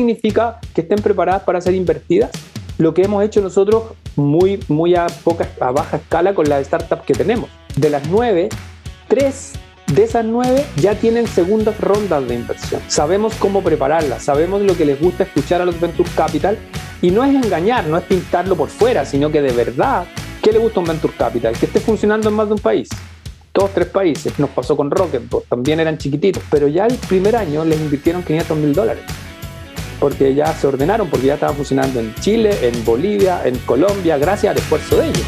significa que estén preparadas para ser invertidas? Lo que hemos hecho nosotros muy, muy a, poca, a baja escala con las startups que tenemos. De las nueve, tres de esas nueve ya tienen segundas rondas de inversión. Sabemos cómo prepararlas, sabemos lo que les gusta escuchar a los Venture Capital y no es engañar, no es pintarlo por fuera, sino que de verdad, ¿qué le gusta a un Venture Capital? Que esté funcionando en más de un país. Todos tres países. Nos pasó con Rocket, también eran chiquititos, pero ya el primer año les invirtieron 500 mil dólares. Porque ya se ordenaron, porque ya estaban funcionando en Chile, en Bolivia, en Colombia, gracias al esfuerzo de ellos.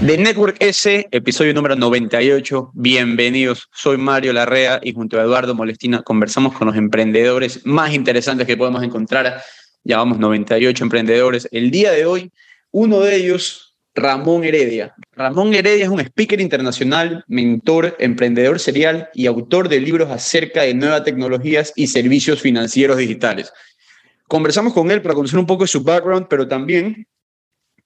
De Network S, episodio número 98. Bienvenidos. Soy Mario Larrea y junto a Eduardo Molestina conversamos con los emprendedores más interesantes que podemos encontrar. Llevamos 98 emprendedores. El día de hoy, uno de ellos, Ramón Heredia. Ramón Heredia es un speaker internacional, mentor, emprendedor serial y autor de libros acerca de nuevas tecnologías y servicios financieros digitales. Conversamos con él para conocer un poco su background, pero también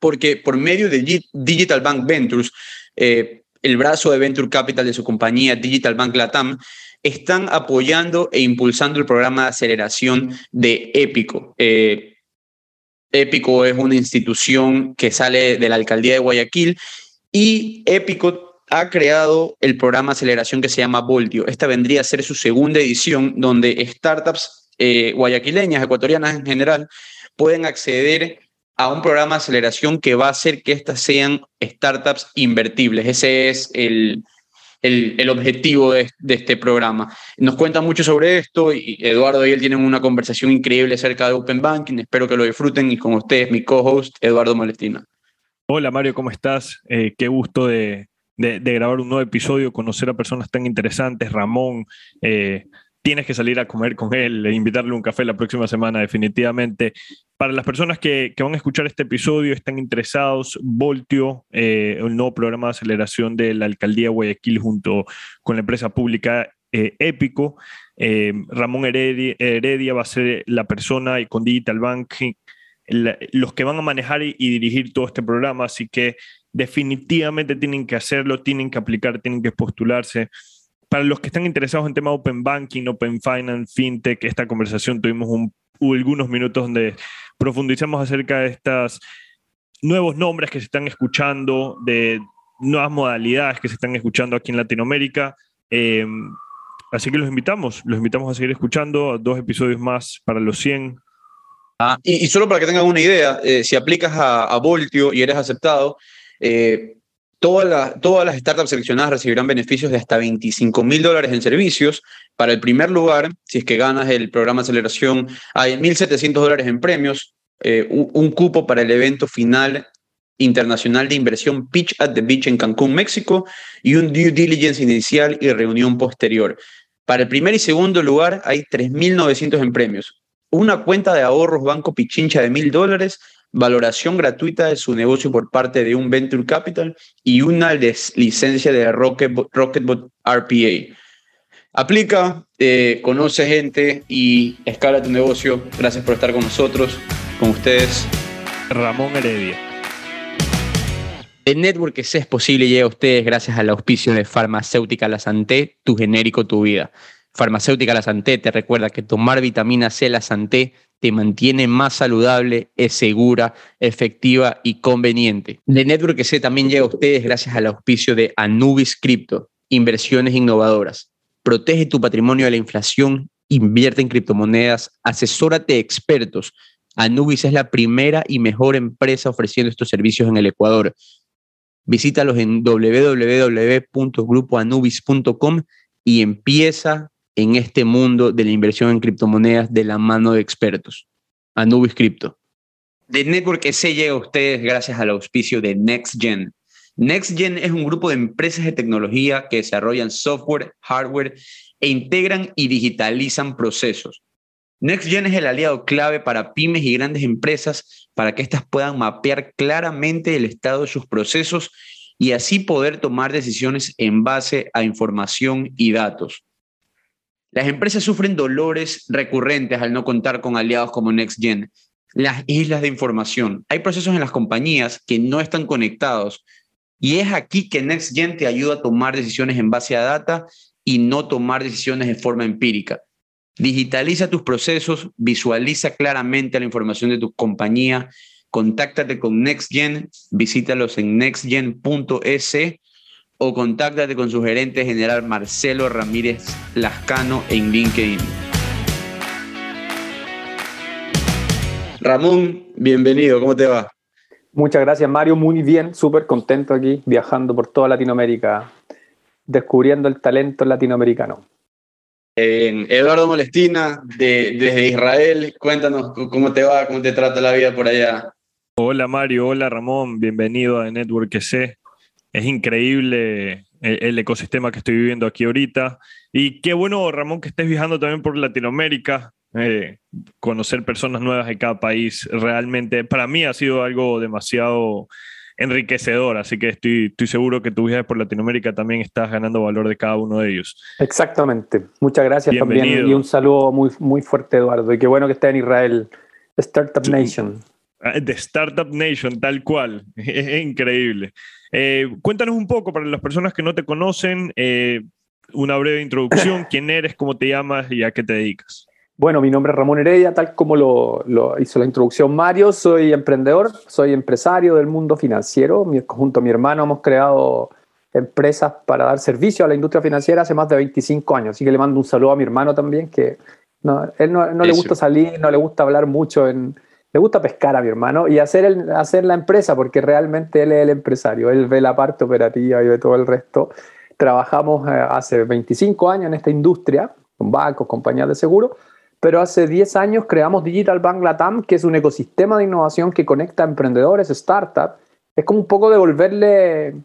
porque por medio de Digital Bank Ventures, eh, el brazo de Venture Capital de su compañía Digital Bank Latam, están apoyando e impulsando el programa de aceleración de Épico. Eh, Épico es una institución que sale de la alcaldía de Guayaquil y Épico ha creado el programa de aceleración que se llama Voltio. Esta vendría a ser su segunda edición donde startups eh, guayaquileñas, ecuatorianas en general, pueden acceder a un programa de aceleración que va a hacer que estas sean startups invertibles. Ese es el, el, objetivo de, este programa. Nos cuenta mucho sobre esto y Eduardo y él tienen una conversación increíble acerca de Open Banking. Espero que lo disfruten y con ustedes mi co-host Eduardo Molestina. Hola Mario, ¿cómo estás? Eh, qué gusto de, de, grabar un nuevo episodio, conocer a personas tan interesantes, Ramón. Eh, tienes que salir a comer con él e invitarle un café la próxima semana, definitivamente. Para las personas que, van a escuchar este episodio, están interesados, Voltio, eh, el nuevo programa de aceleración de la alcaldía de Guayaquil junto con la empresa pública eh, Épico. Eh, Ramón Heredia, va a ser la persona y con Digital Banking los que van a manejar y, y dirigir todo este programa, así que definitivamente tienen que hacerlo, tienen que aplicar, tienen que postularse para los que están interesados en tema Open Banking, Open Finance, FinTech, esta conversación tuvimos algunos minutos donde profundizamos acerca de estos nuevos nombres que se están escuchando, de nuevas modalidades que se están escuchando aquí en Latinoamérica. Eh, así que los invitamos, los invitamos a seguir escuchando dos episodios más para los 100. Ah, y, solo para que tengan una idea, eh, si aplicas a, Voltio y eres aceptado, eh, Todas, todas las startups seleccionadas recibirán beneficios de hasta 25 mil dólares en servicios. Para el primer lugar, si es que ganas el programa de aceleración, hay 1.700 dólares en premios, eh, un, cupo para el evento final internacional de inversión Pitch at the Beach en Cancún, México, y un due diligence inicial y reunión posterior. Para el primer y segundo lugar hay 3.900 en premios, una cuenta de ahorros Banco Pichincha de mil dólares, valoración gratuita de su negocio por parte de un Venture Capital y una licencia de Rocketbot, RPA. Aplica, eh, conoce gente y escala tu negocio. Gracias por estar con nosotros, con ustedes. Ramón Heredia. El network que es posible llega a ustedes gracias al auspicio de Farmacéutica La Santé, tu genérico, tu vida. Farmacéutica La Santé te recuerda que tomar vitamina C La Santé te mantiene más saludable, es segura, efectiva y conveniente. The Network C también llega a ustedes gracias al auspicio de Anubis Crypto, inversiones innovadoras. Protege tu patrimonio de la inflación, invierte en criptomonedas, asesórate expertos. Anubis es la primera y mejor empresa ofreciendo estos servicios en el Ecuador. Visítalos en www.grupoanubis.com y empieza en este mundo de la inversión en criptomonedas de la mano de expertos. Anubis Crypto. De Network se llega a ustedes gracias al auspicio de NextGen. NextGen es un grupo de empresas de tecnología que desarrollan software, hardware e integran y digitalizan procesos. NextGen es el aliado clave para pymes y grandes empresas para que éstas puedan mapear claramente el estado de sus procesos y así poder tomar decisiones en base a información y datos. Las empresas sufren dolores recurrentes al no contar con aliados como NextGen, las islas de información. Hay procesos en las compañías que no están conectados y es aquí que NextGen te ayuda a tomar decisiones en base a data y no tomar decisiones de forma empírica. Digitaliza tus procesos, visualiza claramente la información de tu compañía, contáctate con NextGen, visítalos en nextgen.es o contáctate con su gerente general Marcelo Ramírez Lascano en LinkedIn. Ramón, bienvenido, ¿cómo te va? Muchas gracias Mario, muy bien, súper contento aquí, viajando por toda Latinoamérica, descubriendo el talento latinoamericano. Eduardo Molestina, desde Israel, cuéntanos cómo te va, cómo te trata la vida por allá. Hola Mario, hola Ramón, bienvenido a Network C. Es increíble el, ecosistema que estoy viviendo aquí ahorita. Y qué bueno, Ramón, que estés viajando también por Latinoamérica. Eh, conocer personas nuevas de cada país realmente para mí ha sido algo demasiado enriquecedor, así que estoy, estoy seguro que tu viaje por Latinoamérica también estás ganando valor de cada uno de ellos. Exactamente. Muchas gracias también y un saludo muy, muy fuerte, Eduardo. Y qué bueno que esté en Israel, Startup Nation. Ah, de Startup Nation, tal cual. Es increíble. Eh, cuéntanos un poco para las personas que no te conocen, eh, una breve introducción, quién eres, cómo te llamas y a qué te dedicas. Bueno, mi nombre es Ramón Heredia, tal como lo, hizo la introducción Mario. Soy emprendedor, soy empresario del mundo financiero. junto a mi hermano hemos creado empresas para dar servicio a la industria financiera hace más de 25 años. Así que le mando un saludo a mi hermano también, que no, él no, le gusta salir, no le gusta hablar mucho, en, le gusta pescar a mi hermano y hacer, el, hacer la empresa, porque realmente él es el empresario. Él ve la parte operativa y ve todo el resto. Trabajamos eh, hace 25 años en esta industria, con bancos, compañías de seguro pero hace 10 años creamos Digital Bank Latam, que es un ecosistema de innovación que conecta a emprendedores, startups. Es como un poco devolverle,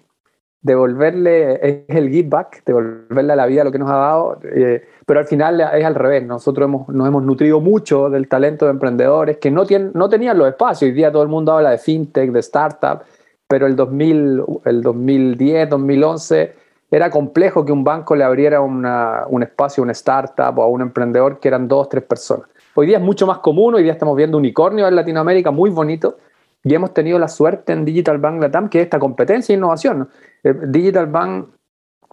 devolverle, es el give back, devolverle a la vida lo que nos ha dado, eh, pero al final es al revés. Nosotros hemos, nos hemos nutrido mucho del talento de emprendedores que no, tienen, no tenían los espacios. Hoy día todo el mundo habla de fintech, de startup, pero el, 2000, el 2010, 2011 era complejo que un banco le abriera un espacio a una startup o a un emprendedor que eran dos, tres personas. Hoy día es mucho más común, hoy día estamos viendo unicornios en Latinoamérica muy bonitos y hemos tenido la suerte en Digital Bank Latam que es esta competencia e innovación. Eh, Digital Bank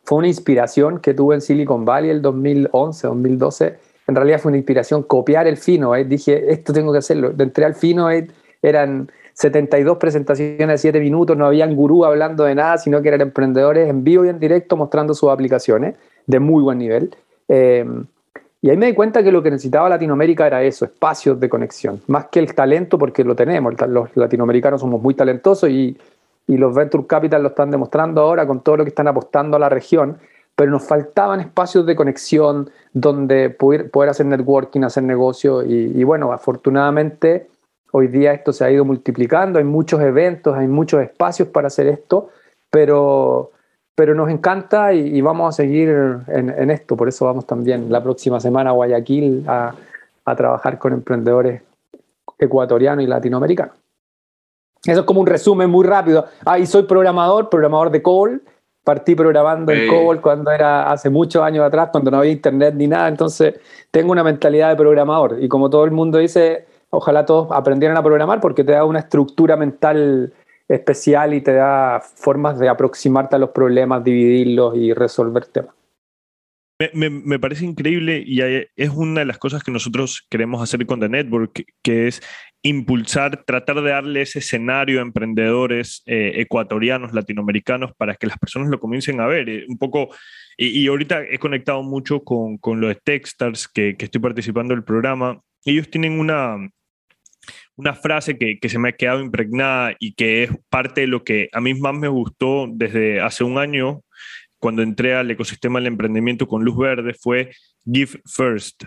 fue una inspiración que tuve en Silicon Valley el 2011, 2012. En realidad fue una inspiración copiar el Fino. Eh. Dije, esto tengo que hacerlo. Entré al Fino, eh, eran 72 presentaciones de 7 minutos, no habían gurú hablando de nada, sino que eran emprendedores en vivo y en directo mostrando sus aplicaciones de muy buen nivel. Y ahí me di cuenta que lo que necesitaba Latinoamérica era eso, espacios de conexión, más que el talento, porque lo tenemos, los latinoamericanos somos muy talentosos y, y los Venture Capital lo están demostrando ahora con todo lo que están apostando a la región, pero nos faltaban espacios de conexión donde poder, poder hacer networking, hacer negocio y, y bueno, afortunadamente Hoy día esto se ha ido multiplicando, hay muchos eventos, hay muchos espacios para hacer esto, pero, pero nos encanta y, vamos a seguir en, esto. Por eso vamos también la próxima semana a Guayaquil a, a trabajar con emprendedores ecuatorianos y latinoamericanos. Eso es como un resumen muy rápido. Ah, y soy programador, programador de COBOL. Partí programando en COBOL cuando era hace muchos años atrás, cuando no había internet ni nada. Entonces tengo una mentalidad de programador. Y como todo el mundo dice, ojalá todos aprendieran a programar porque te da una estructura mental especial y te da formas de aproximarte a los problemas, dividirlos y resolver temas. Me, parece increíble y es una de las cosas que nosotros queremos hacer con The Network, que es impulsar, tratar de darle ese escenario a emprendedores eh, ecuatorianos, latinoamericanos, para que las personas lo comiencen a ver. Eh, un poco, y, ahorita he conectado mucho con, con lo de Techstars, que, que estoy participando del programa. Ellos tienen una, una frase que, se me ha quedado impregnada y que es parte de lo que a mí más me gustó desde hace un año, cuando entré al ecosistema del emprendimiento con Luz Verde, fue Give First.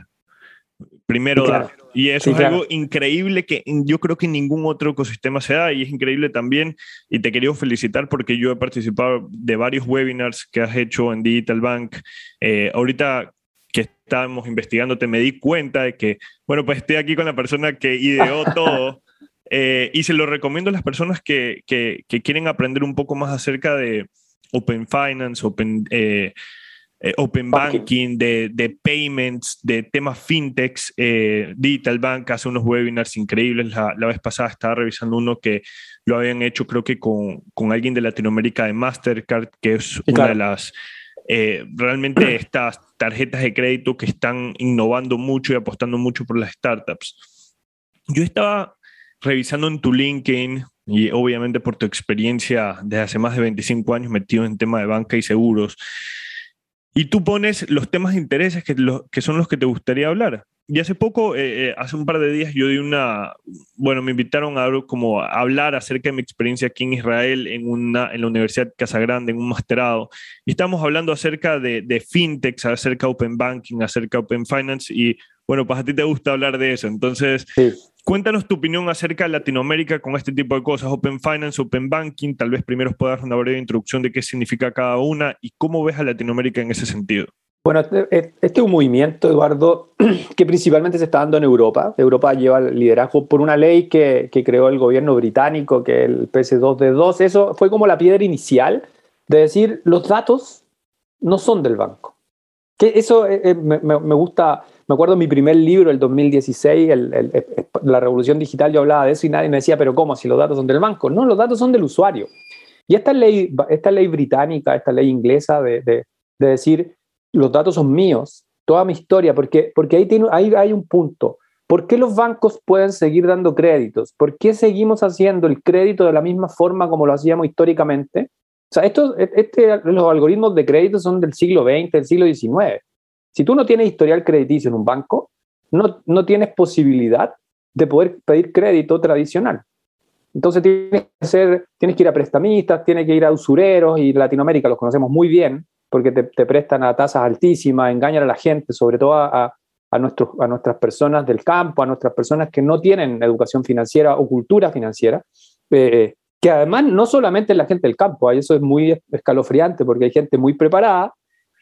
Primero dar. Y eso es algo increíble que yo creo que ningún otro ecosistema se da y es increíble también. Y te quería felicitar porque yo he participado de varios webinars que has hecho en Digital Bank. Eh, ahorita que estábamos investigándote, me di cuenta de que, bueno, pues estoy aquí con la persona que ideó todo. Eh, y se lo recomiendo a las personas que, que, quieren aprender un poco más acerca de Open Finance, Open, eh, eh, open Banking, de, de, payments, de temas fintechs. Digital Bank hace unos webinars increíbles. La, la, vez pasada estaba revisando uno que lo habían hecho, creo que con, con alguien de Latinoamérica de Mastercard, que es una de las eh, realmente estas tarjetas de crédito que están innovando mucho y apostando mucho por las startups. Yo estaba revisando en tu LinkedIn y obviamente por tu experiencia desde hace más de 25 años metido en tema de banca y seguros, y tú pones los temas de intereses que, son los que te gustaría hablar. Y hace poco, eh, eh, hace un par de días, yo di una, bueno, me invitaron a, como hablar acerca de mi experiencia aquí en Israel, en, una, en la Universidad Casagrande, en un masterado. Y estamos hablando acerca de, de fintechs, acerca de open banking, acerca de open finance. Y bueno, pues a ti te gusta hablar de eso. Entonces, cuéntanos tu opinión acerca de Latinoamérica con este tipo de cosas, Open Finance, Open Banking. Tal vez primero puedas dar una breve introducción de qué significa cada una y cómo ves a Latinoamérica en ese sentido. Bueno, este, este es un movimiento, Eduardo, que principalmente se está dando en Europa. Europa lleva el liderazgo por una ley que, creó el gobierno británico, que es el PS2D2. Eso fue como la piedra inicial de decir, los datos no son del banco. Que eso eh, eh, me, gusta, me acuerdo mi primer libro, el 2016, La Revolución Digital, yo hablaba de eso y nadie me decía, pero ¿cómo? Si los datos son del banco. No, los datos son del usuario. Y esta ley, esta ley británica, esta ley inglesa de, de decir, los datos son míos, toda mi historia, porque, porque ahí, tiene, ahí hay un punto. ¿Por qué los bancos pueden seguir dando créditos? ¿Por qué seguimos haciendo el crédito de la misma forma como lo hacíamos históricamente? O sea, estos, este, los algoritmos de crédito son del siglo XX, del siglo XIX. Si tú no tienes historial crediticio en un banco, no, no tienes posibilidad de poder pedir crédito tradicional. Entonces tienes que, ser, tienes que ir a prestamistas, tienes que ir a usureros, y Latinoamérica los conocemos muy bien, porque te, prestan a tasas altísimas, engañan a la gente, sobre todo a, a, nuestros, a nuestras personas del campo, a nuestras personas que no tienen educación financiera o cultura financiera, eh, que además no solamente es la gente del campo, eso es muy escalofriante porque hay gente muy preparada,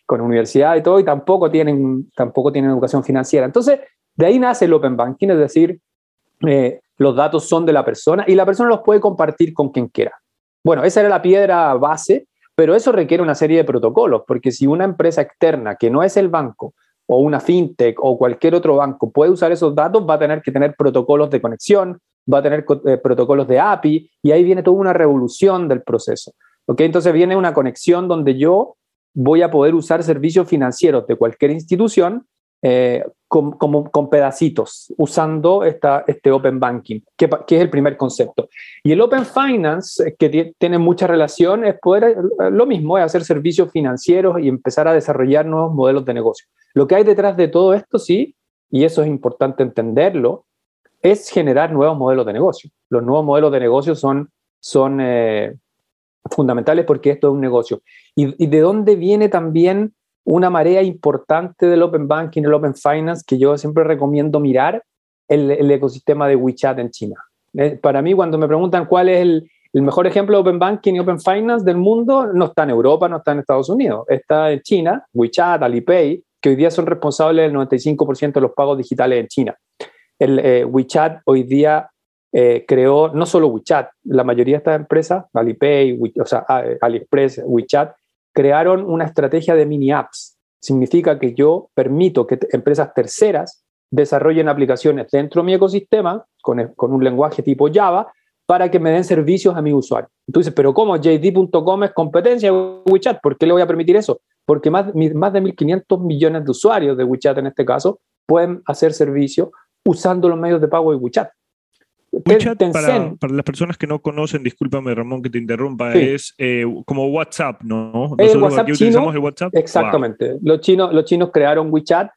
con universidad y todo, y tampoco tienen, tampoco tienen educación financiera. Entonces, de ahí nace el Open Banking, es decir, eh, los datos son de la persona y la persona los puede compartir con quien quiera. Bueno, esa era la piedra base pero eso requiere una serie de protocolos, porque si una empresa externa que no es el banco o una fintech o cualquier otro banco puede usar esos datos, va a tener que tener protocolos de conexión, va a tener eh, protocolos de API y ahí viene toda una revolución del proceso. ¿okay? Entonces viene una conexión donde yo voy a poder usar servicios financieros de cualquier institución eh, con, como, con pedacitos, usando esta, este Open Banking, que, que, es el primer concepto. Y el Open Finance, eh, que tiene mucha relación, es poder, eh, lo mismo, es hacer servicios financieros y empezar a desarrollar nuevos modelos de negocio. Lo que hay detrás de todo esto, sí, y eso es importante entenderlo, es generar nuevos modelos de negocio. Los nuevos modelos de negocio son, son fundamentales porque esto es un negocio. Y, de dónde viene también una marea importante del Open Banking, el Open Finance, que yo siempre recomiendo mirar, el, ecosistema de WeChat en China. Eh, para mí, cuando me preguntan cuál es el, el, mejor ejemplo de Open Banking y Open Finance del mundo, no está en Europa, no está en Estados Unidos, está en China, WeChat, Alipay, que hoy día son responsables del 95% de los pagos digitales en China. El eh, WeChat hoy día eh, creó no solo WeChat, la mayoría de estas empresas, Alipay, o sea, AliExpress, WeChat, crearon una estrategia de mini apps. Significa que yo permito que empresas terceras desarrollen aplicaciones dentro de mi ecosistema con, un lenguaje tipo Java para que me den servicios a mi usuario. Entonces, pero ¿cómo? JD.com es competencia de WeChat. ¿Por qué le voy a permitir eso? Porque más, más de 1.500 millones de usuarios de WeChat en este caso pueden hacer servicio usando los medios de pago de WeChat. WeChat, para, para, las personas que no conocen, discúlpame Ramón que te interrumpa, es eh, como WhatsApp, ¿no? el WhatsApp chino, el WhatsApp. Exactamente. Los, chinos, los chinos crearon WeChat.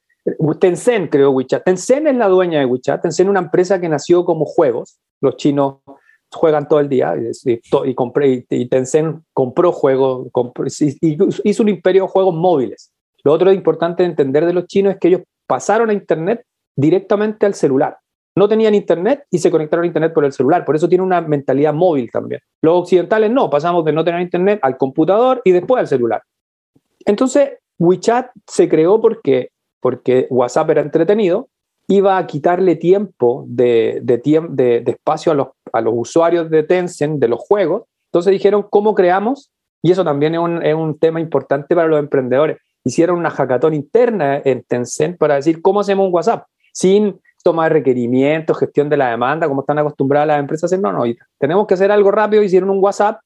Tencent creó WeChat. Tencent es la dueña de WeChat. Tencent es una empresa que nació como juegos. Los chinos juegan todo el día y, y, compré, y, Tencent compró juegos, y hizo un imperio de juegos móviles. Lo otro importante de entender de los chinos es que ellos pasaron a Internet directamente al celular no tenían internet y se conectaron a internet por el celular. Por eso tiene una mentalidad móvil también. Los occidentales no, pasamos de no tener internet al computador y después al celular. Entonces, WeChat se creó porque, porque WhatsApp era entretenido, iba a quitarle tiempo de, de, espacio a los, a los usuarios de Tencent, de los juegos. Entonces dijeron, ¿cómo creamos? Y eso también es un, es un tema importante para los emprendedores. Hicieron una hackathon interna en Tencent para decir, ¿cómo hacemos un WhatsApp? Sin toma de requerimientos, gestión de la demanda, como están acostumbradas las empresas a hacer. No, no, tenemos que hacer algo rápido. Hicieron un WhatsApp,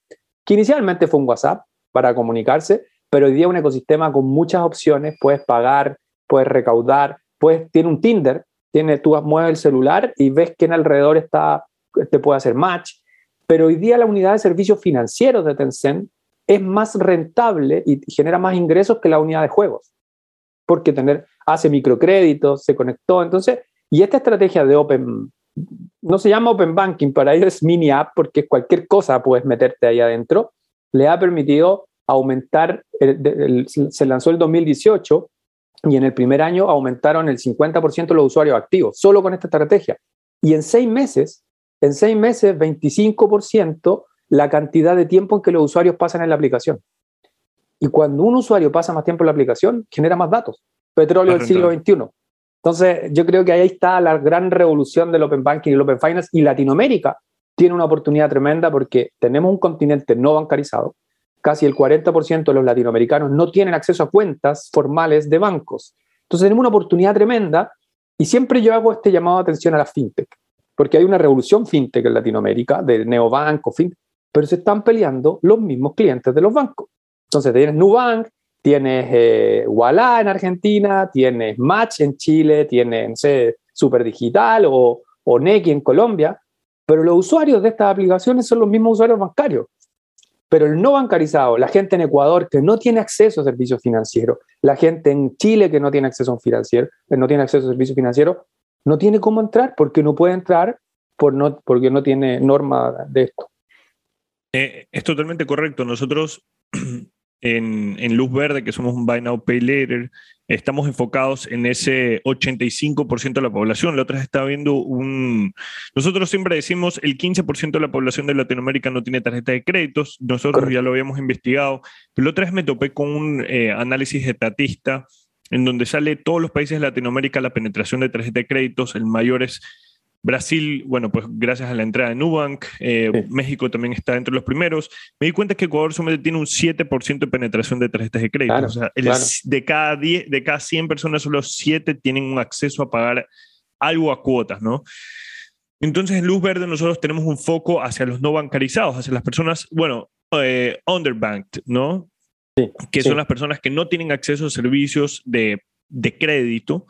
que inicialmente fue un WhatsApp para comunicarse, pero hoy día un ecosistema con muchas opciones, puedes pagar, puedes recaudar, puedes, tiene un Tinder, tiene, tú mueves el celular y ves que en alrededor está, te puede hacer match, pero hoy día la unidad de servicios financieros de Tencent es más rentable y genera más ingresos que la unidad de juegos, porque tener, hace microcréditos, se conectó, entonces, y esta estrategia de Open, no se llama Open Banking, para ellos es mini app, porque cualquier cosa puedes meterte ahí adentro, le ha permitido aumentar, se lanzó el 2018 y en el primer año aumentaron el 50% los usuarios activos, solo con esta estrategia. Y en seis meses, en seis meses, 25% la cantidad de tiempo en que los usuarios pasan en la aplicación. Y cuando un usuario pasa más tiempo en la aplicación, genera más datos. Petróleo del siglo XXI. Entonces, yo creo que ahí está la gran revolución del Open Banking y el Open Finance. Y Latinoamérica tiene una oportunidad tremenda porque tenemos un continente no bancarizado, casi el 40% de los latinoamericanos no tienen acceso a cuentas formales de bancos. Entonces tenemos una oportunidad tremenda y siempre yo hago este llamado de atención a la fintech, porque hay una revolución fintech en Latinoamérica, de neobanco, fintech, pero se están peleando los mismos clientes de los bancos. Entonces tienes Nubank, tienes eh, Walla en Argentina, tienes Match en Chile, tienes, no sé, Superdigital o, o Neki en Colombia, pero los usuarios de estas aplicaciones son los mismos usuarios bancarios. Pero el no bancarizado, la gente en Ecuador que no tiene acceso a servicios financieros, la gente en Chile que no tiene acceso a financiero, eh, no tiene acceso a servicios financieros, no tiene cómo entrar porque no puede entrar por no, porque no tiene norma de esto. Eh, es totalmente correcto. Nosotros en, Luz Verde, que somos un Buy Now Pay Later, estamos enfocados en ese 85% de la población. La otra vez estaba viendo un... Nosotros siempre decimos el 15% de la población de Latinoamérica no tiene tarjeta de créditos. Nosotros ya lo habíamos investigado. Pero la otra vez me topé con un eh, análisis de Tatista en donde sale todos los países de Latinoamérica la penetración de tarjeta de créditos. El mayor es Brasil, bueno, pues gracias a la entrada de Nubank, eh, México también está entre los primeros. Me di cuenta que Ecuador solamente tiene un 7% de penetración de tarjetas de crédito. o sea, de, cada 10, de cada 100 personas, solo 7 tienen un acceso a pagar algo a cuotas, ¿no? Entonces, en Luz Verde nosotros tenemos un foco hacia los no bancarizados, hacia las personas, bueno, eh, underbanked, ¿no? Sí, que son las personas que no tienen acceso a servicios de, de crédito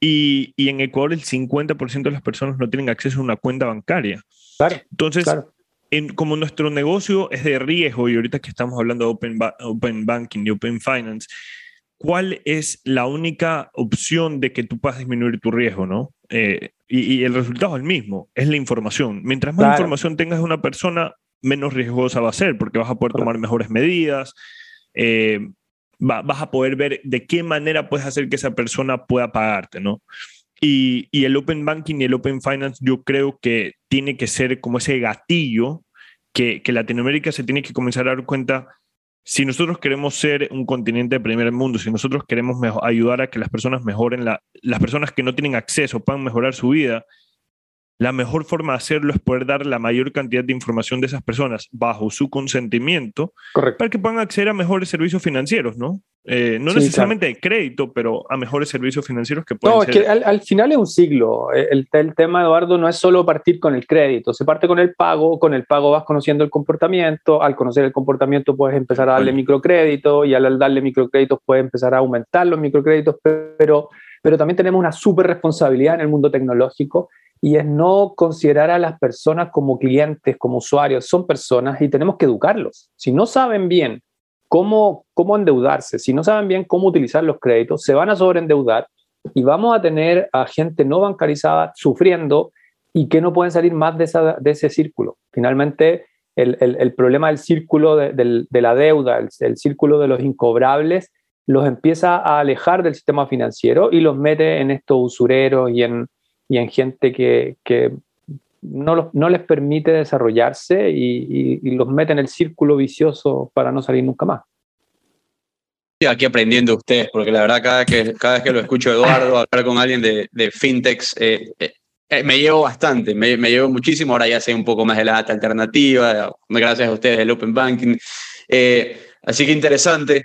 y, en Ecuador el 50% de las personas no tienen acceso a una cuenta bancaria. Claro, Entonces, En, como nuestro negocio es de riesgo y ahorita que estamos hablando de Open, open Banking y Open Finance, ¿cuál es la única opción de que tú puedas disminuir tu riesgo? ¿no? Eh, y, el resultado es el mismo, es la información. Mientras más información tengas de una persona, menos riesgosa va a ser porque vas a poder tomar mejores medidas. Eh, vas a poder ver de qué manera puedes hacer que esa persona pueda pagarte, ¿no? Y, y, el Open Banking y el Open Finance yo creo que tiene que ser como ese gatillo que, que Latinoamérica se tiene que comenzar a dar cuenta, si nosotros queremos ser un continente de primer mundo, si nosotros queremos ayudar a que las personas mejoren, la, las personas que no tienen acceso puedan mejorar su vida, la mejor forma de hacerlo es poder dar la mayor cantidad de información de esas personas bajo su consentimiento para que puedan acceder a mejores servicios financieros, ¿no? Eh, no necesariamente de crédito, pero a mejores servicios financieros que pueden No, es que al, final es un siglo. El, el, tema, Eduardo, no es solo partir con el crédito, se parte con el pago, con el pago vas conociendo el comportamiento, al conocer el comportamiento puedes empezar a darle microcrédito y al darle microcréditos puedes empezar a aumentar los microcréditos, pero, pero también tenemos una súper responsabilidad en el mundo tecnológico y es no considerar a las personas como clientes, como usuarios, son personas y tenemos que educarlos. Si no saben bien cómo, cómo endeudarse, si no saben bien cómo utilizar los créditos, se van a sobreendeudar y vamos a tener a gente no bancarizada sufriendo y que no pueden salir más de, de ese círculo. Finalmente, el, el, problema del círculo de, de la deuda, el, el círculo de los incobrables, los empieza a alejar del sistema financiero y los mete en estos usureros y en, y en gente que, que no, no, les permite desarrollarse y, y, los mete en el círculo vicioso para no salir nunca más. Estoy aquí aprendiendo ustedes, porque la verdad cada, que, cada vez que lo escucho Eduardo hablar con alguien de, de fintechs, eh, eh, eh, me llevo bastante, me, me, llevo muchísimo, ahora ya sé un poco más de la data alternativa, gracias a ustedes del Open Banking. así que interesante.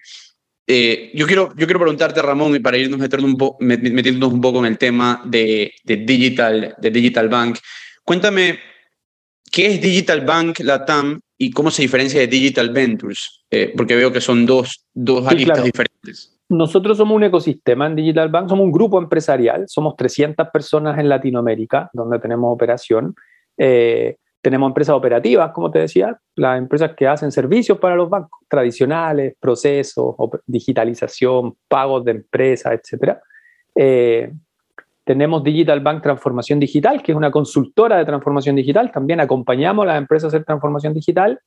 Eh, yo, quiero, yo quiero preguntarte, Ramón, y para irnos metiendo un, po metiéndonos un poco en el tema de, de, digital, de Digital Bank, cuéntame, ¿qué es Digital Bank Latam y cómo se diferencia de Digital Ventures? Eh, porque veo que son dos, dos aristas diferentes. Nosotros somos un ecosistema en Digital Bank, somos un grupo empresarial, somos 300 personas en Latinoamérica donde tenemos operación. Eh, tenemos empresas operativas, como te decía, las empresas que hacen servicios para los bancos tradicionales, procesos, digitalización, pagos de empresas, etc. Eh, tenemos Digital Bank Transformación Digital, que es una consultora de transformación digital. También acompañamos a las empresas a hacer transformación digital.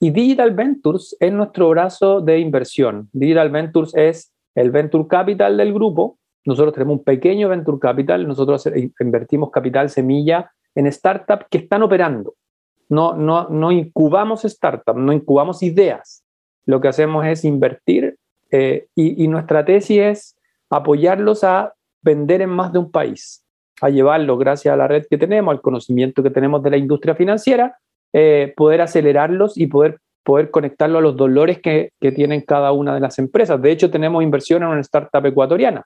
Y Digital Ventures es nuestro brazo de inversión. Digital Ventures es el Venture Capital del grupo. Nosotros tenemos un pequeño Venture Capital. Nosotros invertimos capital semilla en startups que están operando no, no, no incubamos startups, no incubamos ideas. Lo que hacemos es invertir eh, y, nuestra tesis es apoyarlos a vender en más de un país, a llevarlos gracias a la red que tenemos, al conocimiento que tenemos de la industria financiera, eh, poder acelerarlos y poder, poder conectarlo a los dolores que, que, tienen cada una de las empresas. De hecho, tenemos inversión en una startup ecuatoriana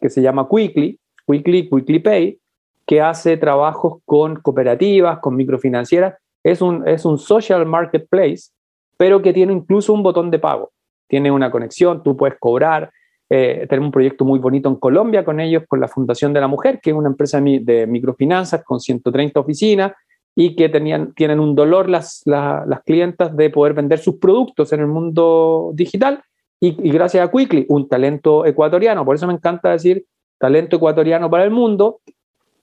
que se llama Quickly, Quickly, Quickly Pay, que hace trabajos con cooperativas, con microfinancieras es un, es un social marketplace, pero que tiene incluso un botón de pago. Tiene una conexión, tú puedes cobrar. Eh, tenemos un proyecto muy bonito en Colombia con ellos, con la Fundación de la Mujer, que es una empresa de microfinanzas con 130 oficinas y que tenían, tienen un dolor las, las clientas de poder vender sus productos en el mundo digital. Y, y, gracias a Quickly, un talento ecuatoriano, por eso me encanta decir talento ecuatoriano para el mundo,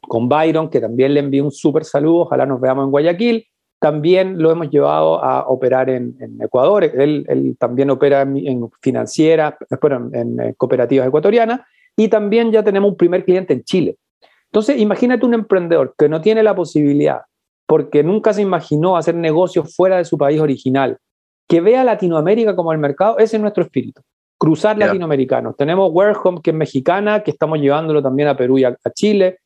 con Byron, que también le envío un súper saludo, ojalá nos veamos en Guayaquil, también lo hemos llevado a operar en, Ecuador. Él, también opera en, financieras, bueno, en, en, cooperativas ecuatorianas. Y también ya tenemos un primer cliente en Chile. Entonces, imagínate un emprendedor que no tiene la posibilidad, porque nunca se imaginó hacer negocios fuera de su país original, que vea Latinoamérica como el mercado, ese es nuestro espíritu. Cruzar latinoamericanos. Tenemos Warehome, que es mexicana, que estamos llevándolo también a Perú y a, Chile.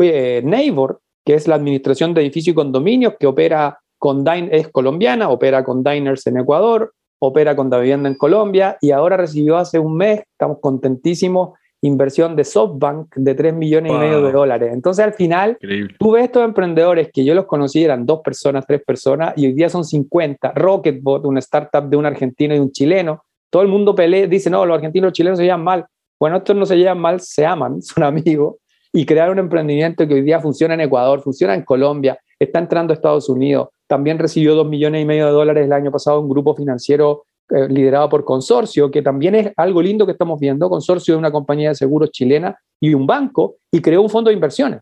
Eh, Neighbor, que es la administración de edificios y condominios, que opera con es colombiana, opera con Diners en Ecuador, opera con Da Vivienda en Colombia y ahora recibió hace un mes, estamos contentísimos, inversión de SoftBank de 3 millones y medio de dólares. Entonces al final, tú ves estos emprendedores que yo los conocí, eran dos personas, tres personas, y hoy día son 50. Rocketbot, una startup de un argentino y un chileno. Todo el mundo pelea, dice, no, los argentinos y los chilenos se llevan mal. Bueno, estos no se llevan mal, se aman, son amigos y crear un emprendimiento que hoy día funciona en Ecuador, funciona en Colombia, está entrando a Estados Unidos. También recibió dos millones y medio de dólares el año pasado un grupo financiero eh, liderado por Consorcio, que también es algo lindo que estamos viendo. Consorcio es una compañía de seguros chilena y un banco y creó un fondo de inversiones.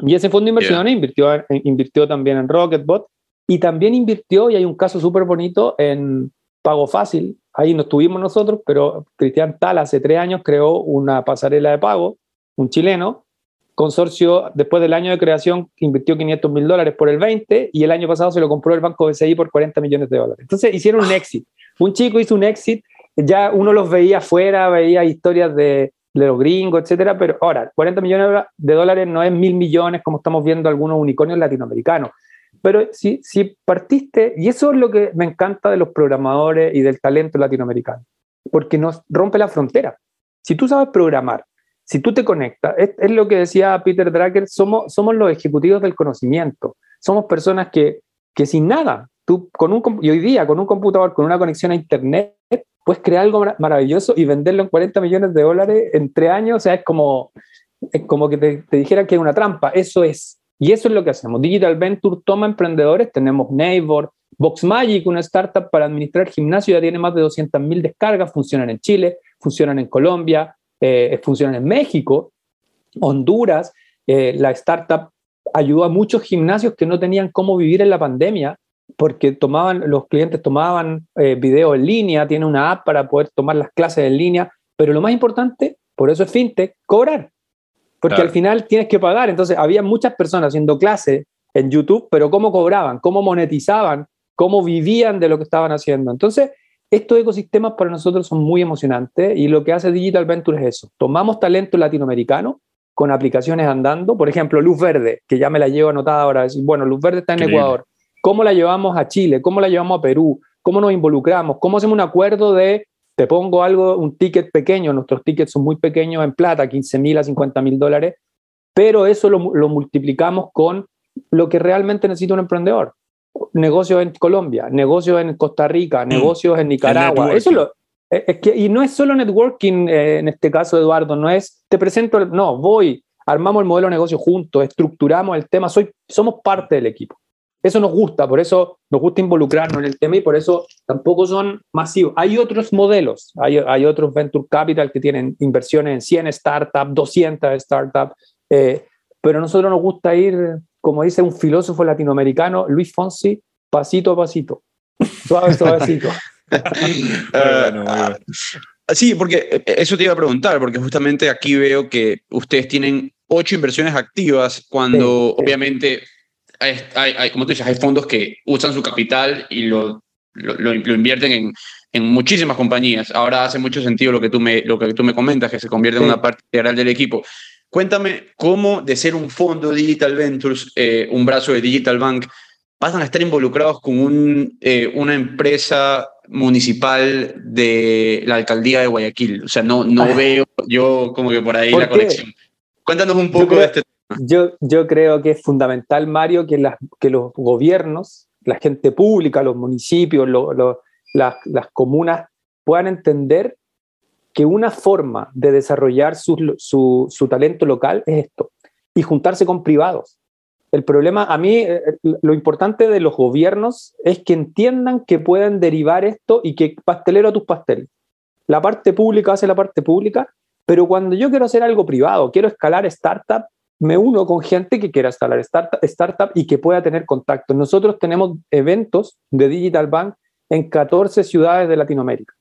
Y ese fondo de inversiones invirtió, invirtió también en Rocketbot y también invirtió, y hay un caso súper bonito, en Pago Fácil. Ahí no estuvimos nosotros, pero Cristian Tal hace tres años creó una pasarela de pago un chileno, consorcio, después del año de creación, invirtió 500 mil dólares por el 20 y el año pasado se lo compró el banco BCI por 40 millones de dólares. Entonces hicieron un exit. Un chico hizo un exit, ya uno los veía afuera, veía historias de, de los gringos, etcétera, pero ahora, 40 millones de dólares no es mil millones como estamos viendo algunos unicornios latinoamericanos. Pero si, si partiste, y eso es lo que me encanta de los programadores y del talento latinoamericano, porque nos rompe la frontera. Si tú sabes programar, si tú te conectas, es, lo que decía Peter Drucker, somos, somos los ejecutivos del conocimiento, somos personas que, que sin nada, tú con un, y hoy día con un computador, con una conexión a Internet, puedes crear algo maravilloso y venderlo en 40 millones de dólares en tres años, o sea, es como, como que te, te dijeran que es una trampa, eso es. Y eso es lo que hacemos. Digital Venture toma emprendedores, tenemos Neighbor, Magic, una startup para administrar gimnasio, ya tiene más de 200.000 descargas, funcionan en Chile, funcionan en Colombia, eh, funcionan en México, Honduras. Eh, la startup ayudó a muchos gimnasios que no tenían cómo vivir en la pandemia porque tomaban, los clientes tomaban eh, video en línea, tiene una app para poder tomar las clases en línea, pero lo más importante, por eso es fintech, cobrar. Porque al final tienes que pagar. Entonces, había muchas personas haciendo clases en YouTube, pero ¿cómo cobraban? ¿Cómo monetizaban? ¿Cómo vivían de lo que estaban haciendo? Entonces, estos ecosistemas para nosotros son muy emocionantes y lo que hace Digital Venture es eso. Tomamos talento latinoamericano con aplicaciones andando, por ejemplo, Luz Verde, que ya me la llevo anotada ahora, decir, bueno, Luz Verde está en Ecuador, ¿cómo la llevamos a Chile? ¿Cómo la llevamos a Perú? ¿Cómo nos involucramos? ¿Cómo hacemos un acuerdo de, te pongo algo, un ticket pequeño, nuestros tickets son muy pequeños en plata, 15 mil a 50 mil dólares, pero eso lo, lo multiplicamos con lo que realmente necesita un emprendedor negocios en Colombia, negocios en Costa Rica, Mm. negocios en Nicaragua. Eso lo, es es que, y no es solo networking eh, en este caso, Eduardo, no es te presento, no, voy, armamos el modelo de negocio juntos, estructuramos el tema, soy, somos parte del equipo. Eso nos gusta, por eso nos gusta involucrarnos en el tema y por eso tampoco son masivos. Hay otros modelos, hay, hay otros venture capital que tienen inversiones en 100 startups, 200 startups, eh, pero a nosotros nos gusta ir, como dice un filósofo latinoamericano, Luis Fonsi, pasito a pasito, suave, suavecito. Ah, bueno, bueno. Sí, porque eh, eso te iba a preguntar, porque justamente aquí veo que ustedes tienen ocho inversiones activas cuando Sí, sí. obviamente, hay, hay- hay- como tú dices, hay fondos que usan su capital y lo, lo, lo- invierten en, en muchísimas compañías. Ahora hace mucho sentido lo que tú me, lo que tú me comentas, que se convierte en Sí. una parte integral del equipo. Cuéntame cómo de ser un fondo Digital Ventures, eh, un brazo de Digital Bank, pasan a estar involucrados con un, eh, una empresa municipal de la alcaldía de Guayaquil. O sea, no, no Ah. veo yo como que por ahí ¿Por la qué? conexión. Cuéntanos un poco creo- de este Yo, yo creo que es fundamental, Mario, que, las, que los gobiernos, la gente pública, los municipios, lo- lo- las, las comunas puedan entender que una forma de desarrollar su, su, talento local es esto, y juntarse con privados. El problema, a mí, eh, lo importante de los gobiernos es que entiendan que pueden derivar esto y que pastelero a tus pasteles. La parte pública hace la parte pública, pero cuando yo quiero hacer algo privado, quiero escalar startup, me uno con gente que quiera escalar startup, startup y que pueda tener contacto. Nosotros tenemos eventos de Digital Bank en 14 ciudades de Latinoamérica.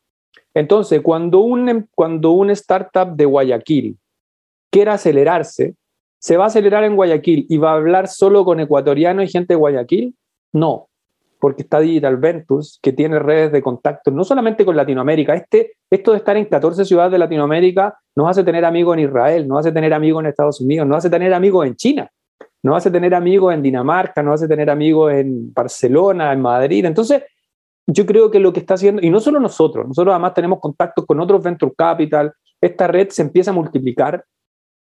Entonces, cuando un, em- cuando un startup de Guayaquil quiera acelerarse, ¿se va a acelerar en Guayaquil y va a hablar solo con ecuatorianos y gente de Guayaquil? No, porque está Digital Ventures, que tiene redes de contacto, no solamente con Latinoamérica. Este, esto de estar en 14 ciudades de Latinoamérica nos hace tener amigos en Israel, nos hace tener amigos en Estados Unidos, nos hace tener amigos en China, nos hace tener amigos en Dinamarca, nos hace tener amigos en Barcelona, en Madrid. Entonces, yo creo que lo que está haciendo, y no solo nosotros, nosotros además tenemos contactos con otros Venture Capital, esta red se empieza a multiplicar.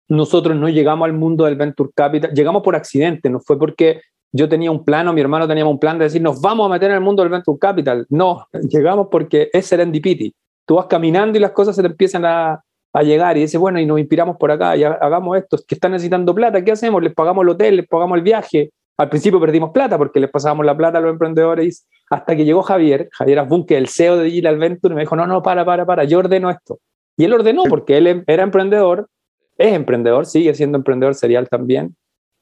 Nosotros no llegamos al mundo del Venture Capital, llegamos por accidente, no fue porque yo tenía un plan o mi hermano tenía un plan de decir, nos vamos a meter en el mundo del Venture Capital. No, llegamos porque es serendipity. Tú vas caminando y las cosas se te empiezan a, a llegar y dices, bueno, y nos inspiramos por acá, y ha- hagamos esto, que están necesitando plata, ¿qué hacemos? Les pagamos el hotel, les pagamos el viaje. Al principio perdimos plata porque les pasábamos la plata a los emprendedores hasta que llegó Javier, Javier es el CEO de Digital Venture, y me dijo, no, no, para, para, para, yo ordeno esto. Y él ordenó porque él em- era emprendedor, es emprendedor, sigue siendo emprendedor serial también,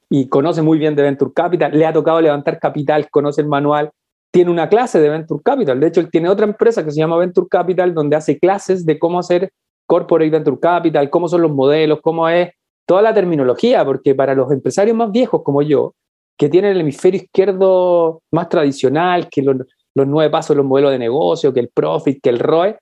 y conoce muy bien de Venture Capital, le ha tocado levantar capital, conoce el manual, tiene una clase de Venture Capital, de hecho él tiene otra empresa que se llama Venture Capital, donde hace clases de cómo hacer Corporate Venture Capital, cómo son los modelos, cómo es toda la terminología, porque para los empresarios más viejos como yo, que tienen el hemisferio izquierdo más tradicional, que los, los nueve pasos, los modelos de negocio, que el profit, que el ROE,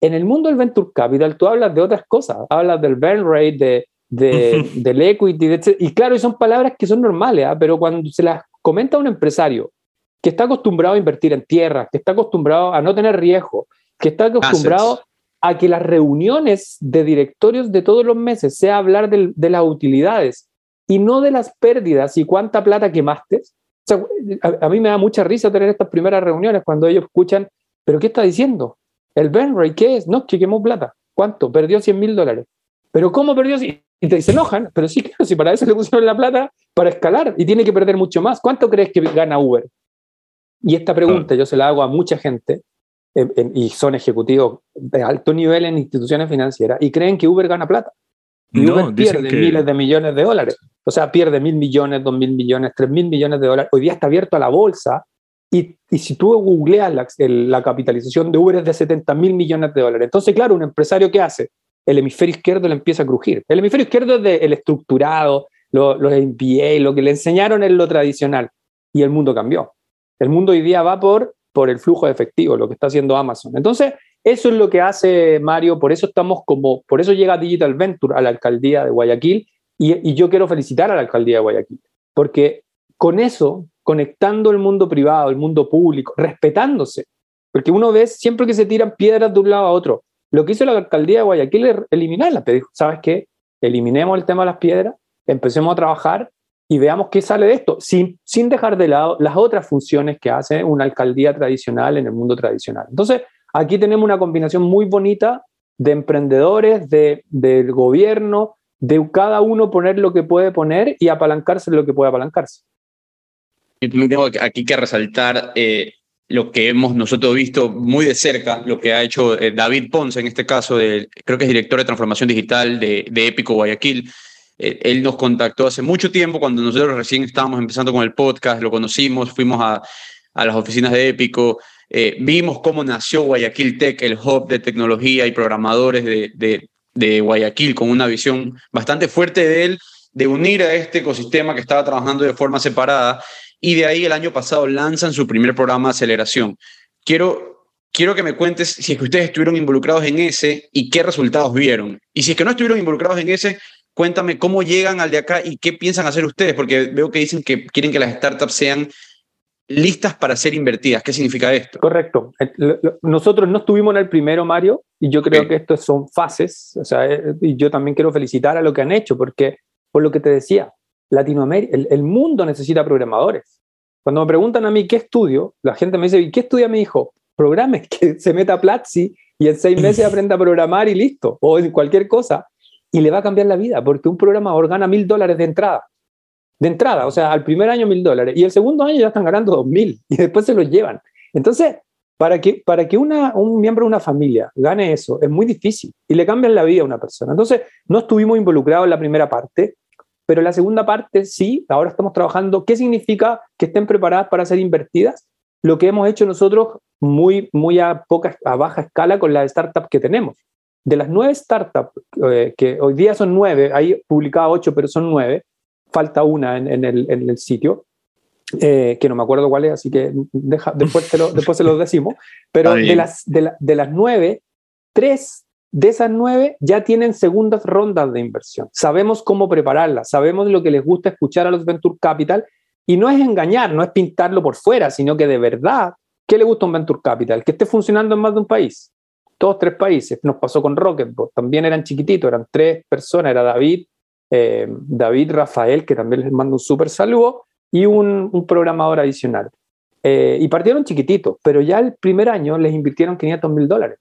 en el mundo del venture capital tú hablas de otras cosas, hablas del burn rate, de, de- del equity, de y claro, y son palabras que son normales, ¿ah? pero cuando se las comenta a un empresario que está acostumbrado a invertir en tierra, que está acostumbrado a no tener riesgo, que está acostumbrado Assets. a que las reuniones de directorios de todos los meses sea hablar del- de las utilidades y no de las pérdidas y cuánta plata quemaste. O sea, a, a mí me da mucha risa tener estas primeras reuniones cuando ellos escuchan, pero ¿qué está diciendo? ¿El burn rate qué es? No, que quemó plata. ¿Cuánto? Perdió 100 mil dólares. ¿Pero cómo perdió? Y te se enojan, pero sí, claro, si para eso le pusieron la plata, para escalar, y tiene que perder mucho más. ¿Cuánto crees que gana Uber? Y esta pregunta yo se la hago a mucha gente, en- en- y son ejecutivos de alto nivel en instituciones financieras, y creen que Uber gana plata. Y No, Uber pierde que- miles de millones de dólares. O sea, pierde mil millones, dos mil millones, tres mil millones de dólares. Hoy día está abierto a la bolsa. Y, y si tú googleas la, el- la capitalización de Uber es de 70 mil millones de dólares. Entonces, claro, un empresario ¿qué hace? El hemisferio izquierdo le empieza a crujir. El hemisferio izquierdo es de- el estructurado, lo- los MBA, lo que le enseñaron es lo tradicional. Y el mundo cambió. El mundo hoy día va por, por el flujo de efectivo, lo que está haciendo Amazon. Entonces, eso es lo que hace Mario, por eso estamos como, por eso llega Digital Venture a la alcaldía de Guayaquil y, yo quiero felicitar a la alcaldía de Guayaquil, porque con eso, conectando el mundo privado, el mundo público, respetándose, porque uno ve siempre que se tiran piedras de un lado a otro. Lo que hizo la alcaldía de Guayaquil es eliminarlas, te ¿sabes qué? Eliminemos el tema de las piedras, empecemos a trabajar y veamos qué sale de esto, sin, sin dejar de lado las otras funciones que hace una alcaldía tradicional en el mundo tradicional. Entonces, aquí tenemos una combinación muy bonita de emprendedores, de, del gobierno, de cada uno poner lo que puede poner y apalancarse lo que puede apalancarse. Yo también tengo aquí que resaltar eh, lo que hemos nosotros visto muy de cerca, lo que ha hecho eh, David Ponce, en este caso, de, creo que es director de transformación digital de, de Épico Guayaquil. Eh, él nos contactó hace mucho tiempo, cuando nosotros recién estábamos empezando con el podcast, lo conocimos, fuimos a, a las oficinas de Épico, vimos cómo nació Guayaquil Tech, el hub de tecnología y programadores de, de, de Guayaquil, con una visión bastante fuerte de él, de unir a este ecosistema que estaba trabajando de forma separada y de ahí el año pasado lanzan su primer programa de aceleración. Quiero, quiero que me cuentes si es que ustedes estuvieron involucrados en ese y qué resultados vieron. Y si es que no estuvieron involucrados en ese, cuéntame cómo llegan al de acá y qué piensan hacer ustedes, porque veo que dicen que quieren que las startups sean listas para ser invertidas. ¿Qué significa esto? Correcto. Eh, nosotros no estuvimos en el primero, Mario, y yo creo que estos son fases. O sea, eh, y yo también quiero felicitar a lo que han hecho, porque por lo que te decía, Latinoamérica, el, mundo necesita programadores. Cuando me preguntan a mí qué estudio, la gente me dice, qué estudia mi hijo? Programes, que se meta a Platzi y en seis meses aprenda a programar y listo, o en cualquier cosa, y le va a cambiar la vida, porque un programador gana mil dólares de entrada. De entrada, o sea, al primer año mil dólares, y el segundo año ya están ganando dos mil, y después se los llevan. Entonces, para que, para que una, un miembro de una familia gane eso, es muy difícil, y le cambian la vida a una persona. Entonces, no estuvimos involucrados en la primera parte, pero la segunda parte sí, ahora estamos trabajando. ¿Qué significa que estén preparadas para ser invertidas? Lo que hemos hecho nosotros muy, muy a, poca, a baja escala con las startups que tenemos. De las nueve startups, eh, que hoy día son nueve, hay publicado ocho, pero son nueve, falta una en, el, en el, sitio, eh, que no me acuerdo cuál es, así que deja, después, lo, después se lo decimos. Pero de las, de, de las nueve, tres de esas nueve ya tienen segundas rondas de inversión. Sabemos cómo prepararlas, sabemos lo que les gusta escuchar a los Venture Capital y no es engañar, no es pintarlo por fuera, sino que de verdad, ¿qué le gusta a un Venture Capital? Que esté funcionando en más de un país. Todos tres países. Nos pasó con Rocketbot, también eran chiquititos, eran tres personas, era David, eh, David Rafael, que también les mando un súper saludo, y un, programador adicional. Eh, y partieron chiquititos, pero ya el primer año les invirtieron 500 mil dólares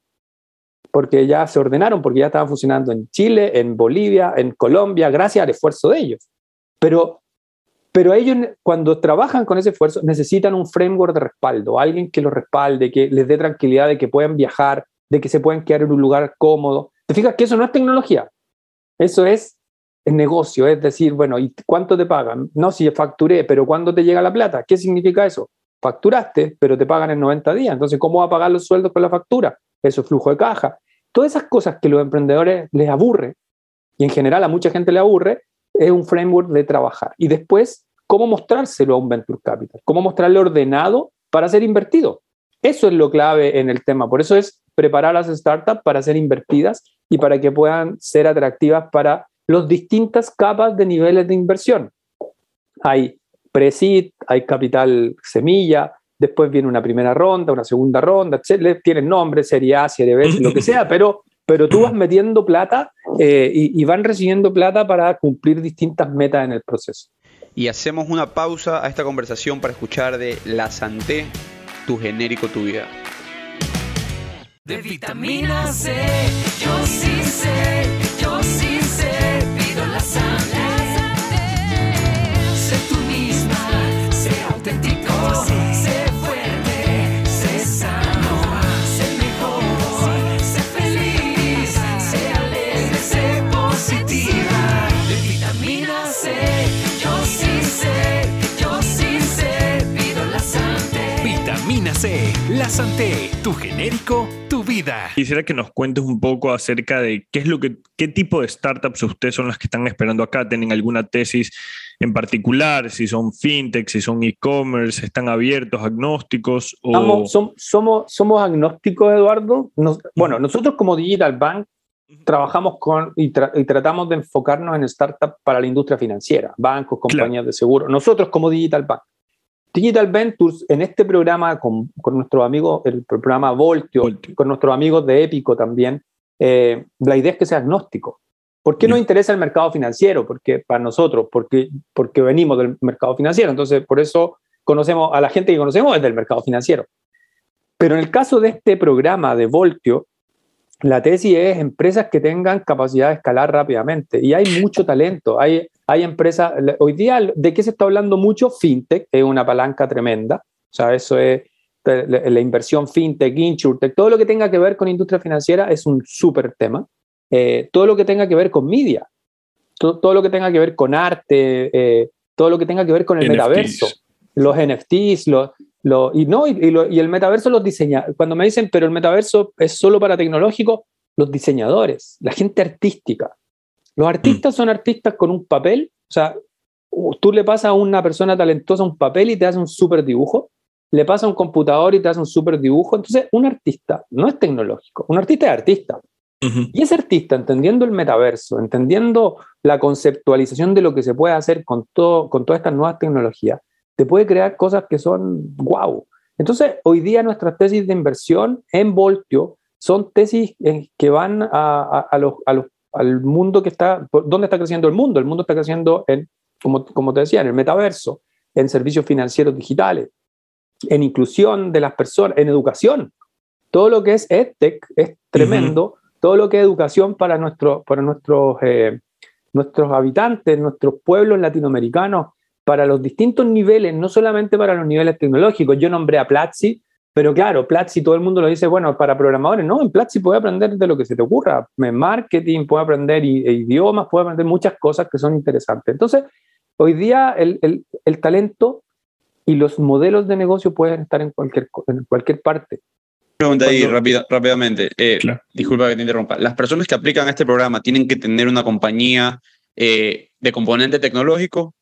porque ya se ordenaron, porque ya estaban funcionando en Chile, en Bolivia, en Colombia, gracias al esfuerzo de ellos. Pero, pero ellos cuando trabajan con ese esfuerzo necesitan un framework de respaldo, alguien que los respalde, que les dé tranquilidad de que puedan viajar, de que se pueden quedar en un lugar cómodo. ¿Te fijas que eso no es tecnología? Eso es negocio, es decir, bueno, ¿y cuánto te pagan? No, si facturé, pero ¿cuándo te llega la plata? ¿Qué significa eso? Facturaste, pero te pagan en 90 días. Entonces, ¿cómo va a pagar los sueldos con la factura? Eso es flujo de caja. Todas esas cosas que los emprendedores les aburre, y en general a mucha gente le aburre, es un framework de trabajar. Y después, ¿cómo mostrárselo a un venture capital? ¿Cómo mostrarle ordenado para ser invertido? Eso es lo clave en el tema. Por eso es preparar a las startups para ser invertidas y para que puedan ser atractivas para las distintas capas de niveles de inversión. Hay pre-seed, hay capital semilla, después viene una primera ronda, una segunda ronda, etc. Tienen nombre, serie A, serie B, lo que sea, pero, pero tú vas metiendo plata eh, y, y, van recibiendo plata para cumplir distintas metas en el proceso. Y hacemos una pausa a esta conversación para escuchar de La Santé, tu genérico, tu vida. De vitamina C, yo sí sé, yo sí sé, someday. C, La Santé, tu genérico, tu vida. Quisiera que nos cuentes un poco acerca de qué es lo que, qué tipo de startups ustedes son las que están esperando acá. ¿Tienen alguna tesis en particular? Si son fintech, si son e-commerce, están abiertos, agnósticos o... somos, somos agnósticos, Eduardo. bueno, nosotros como Digital Bank trabajamos con y, tratamos de enfocarnos en startups para la industria financiera, bancos, compañías de seguro. Nosotros como Digital Bank. Digital Ventures, en este programa, con, con nuestros amigos, el programa Voltio, con nuestros amigos de Épico también, eh, la idea es que sea agnóstico. ¿Por qué nos interesa el mercado financiero? Porque para nosotros, porque, porque venimos del mercado financiero. Entonces, por eso conocemos a la gente que conocemos es del mercado financiero. Pero en el caso de este programa de Voltio, la tesis es empresas que tengan capacidad de escalar rápidamente. Y hay mucho talento. Hay, hay empresas, hoy día, ¿de qué se está hablando mucho? FinTech es una palanca tremenda. O sea, eso es la, inversión FinTech, InsurTech, todo lo que tenga que ver con industria financiera es un súper tema. Eh, todo lo que tenga que ver con media, todo, lo que tenga que ver con arte, eh, todo lo que tenga que ver con el metaverso, los NFTs, los, y, no, y, el metaverso los diseña. Cuando me dicen, pero el metaverso es solo para tecnológicos, los diseñadores, la gente artística. Los artistas son artistas con un papel, o sea, tú le pasas a una persona talentosa un papel y te hace un súper dibujo, le pasa a un computador y te hace un súper dibujo. Entonces, un artista no es tecnológico, un artista es artista. Y ese artista, entendiendo el metaverso, entendiendo la conceptualización de lo que se puede hacer con, todo, con todas estas nuevas tecnologías, te puede crear cosas que son wow. Entonces, hoy día nuestras tesis de inversión en Voltio son tesis que van a, los, al mundo que está, ¿dónde está creciendo el mundo? El mundo está creciendo en, como, como te decía, en el metaverso, en servicios financieros digitales, en inclusión de las personas, en educación. Todo lo que es EdTech es tremendo, todo lo que es educación para, nuestro, para nuestros, eh, nuestros habitantes, nuestros pueblos latinoamericanos, para los distintos niveles, no solamente para los niveles tecnológicos. Yo nombré a Platzi, pero claro, Platzi todo el mundo lo dice, bueno, para programadores, no, en Platzi puede aprender de lo que se te ocurra, en marketing, puede aprender idiomas, puede aprender muchas cosas que son interesantes. Entonces, hoy día el, el, el talento y los modelos de negocio pueden estar en cualquier, en cualquier parte. Pregunta ahí rápidamente. Eh, disculpa que te interrumpa. ¿Las personas que aplican a este programa tienen que tener una compañía eh, de componente tecnológico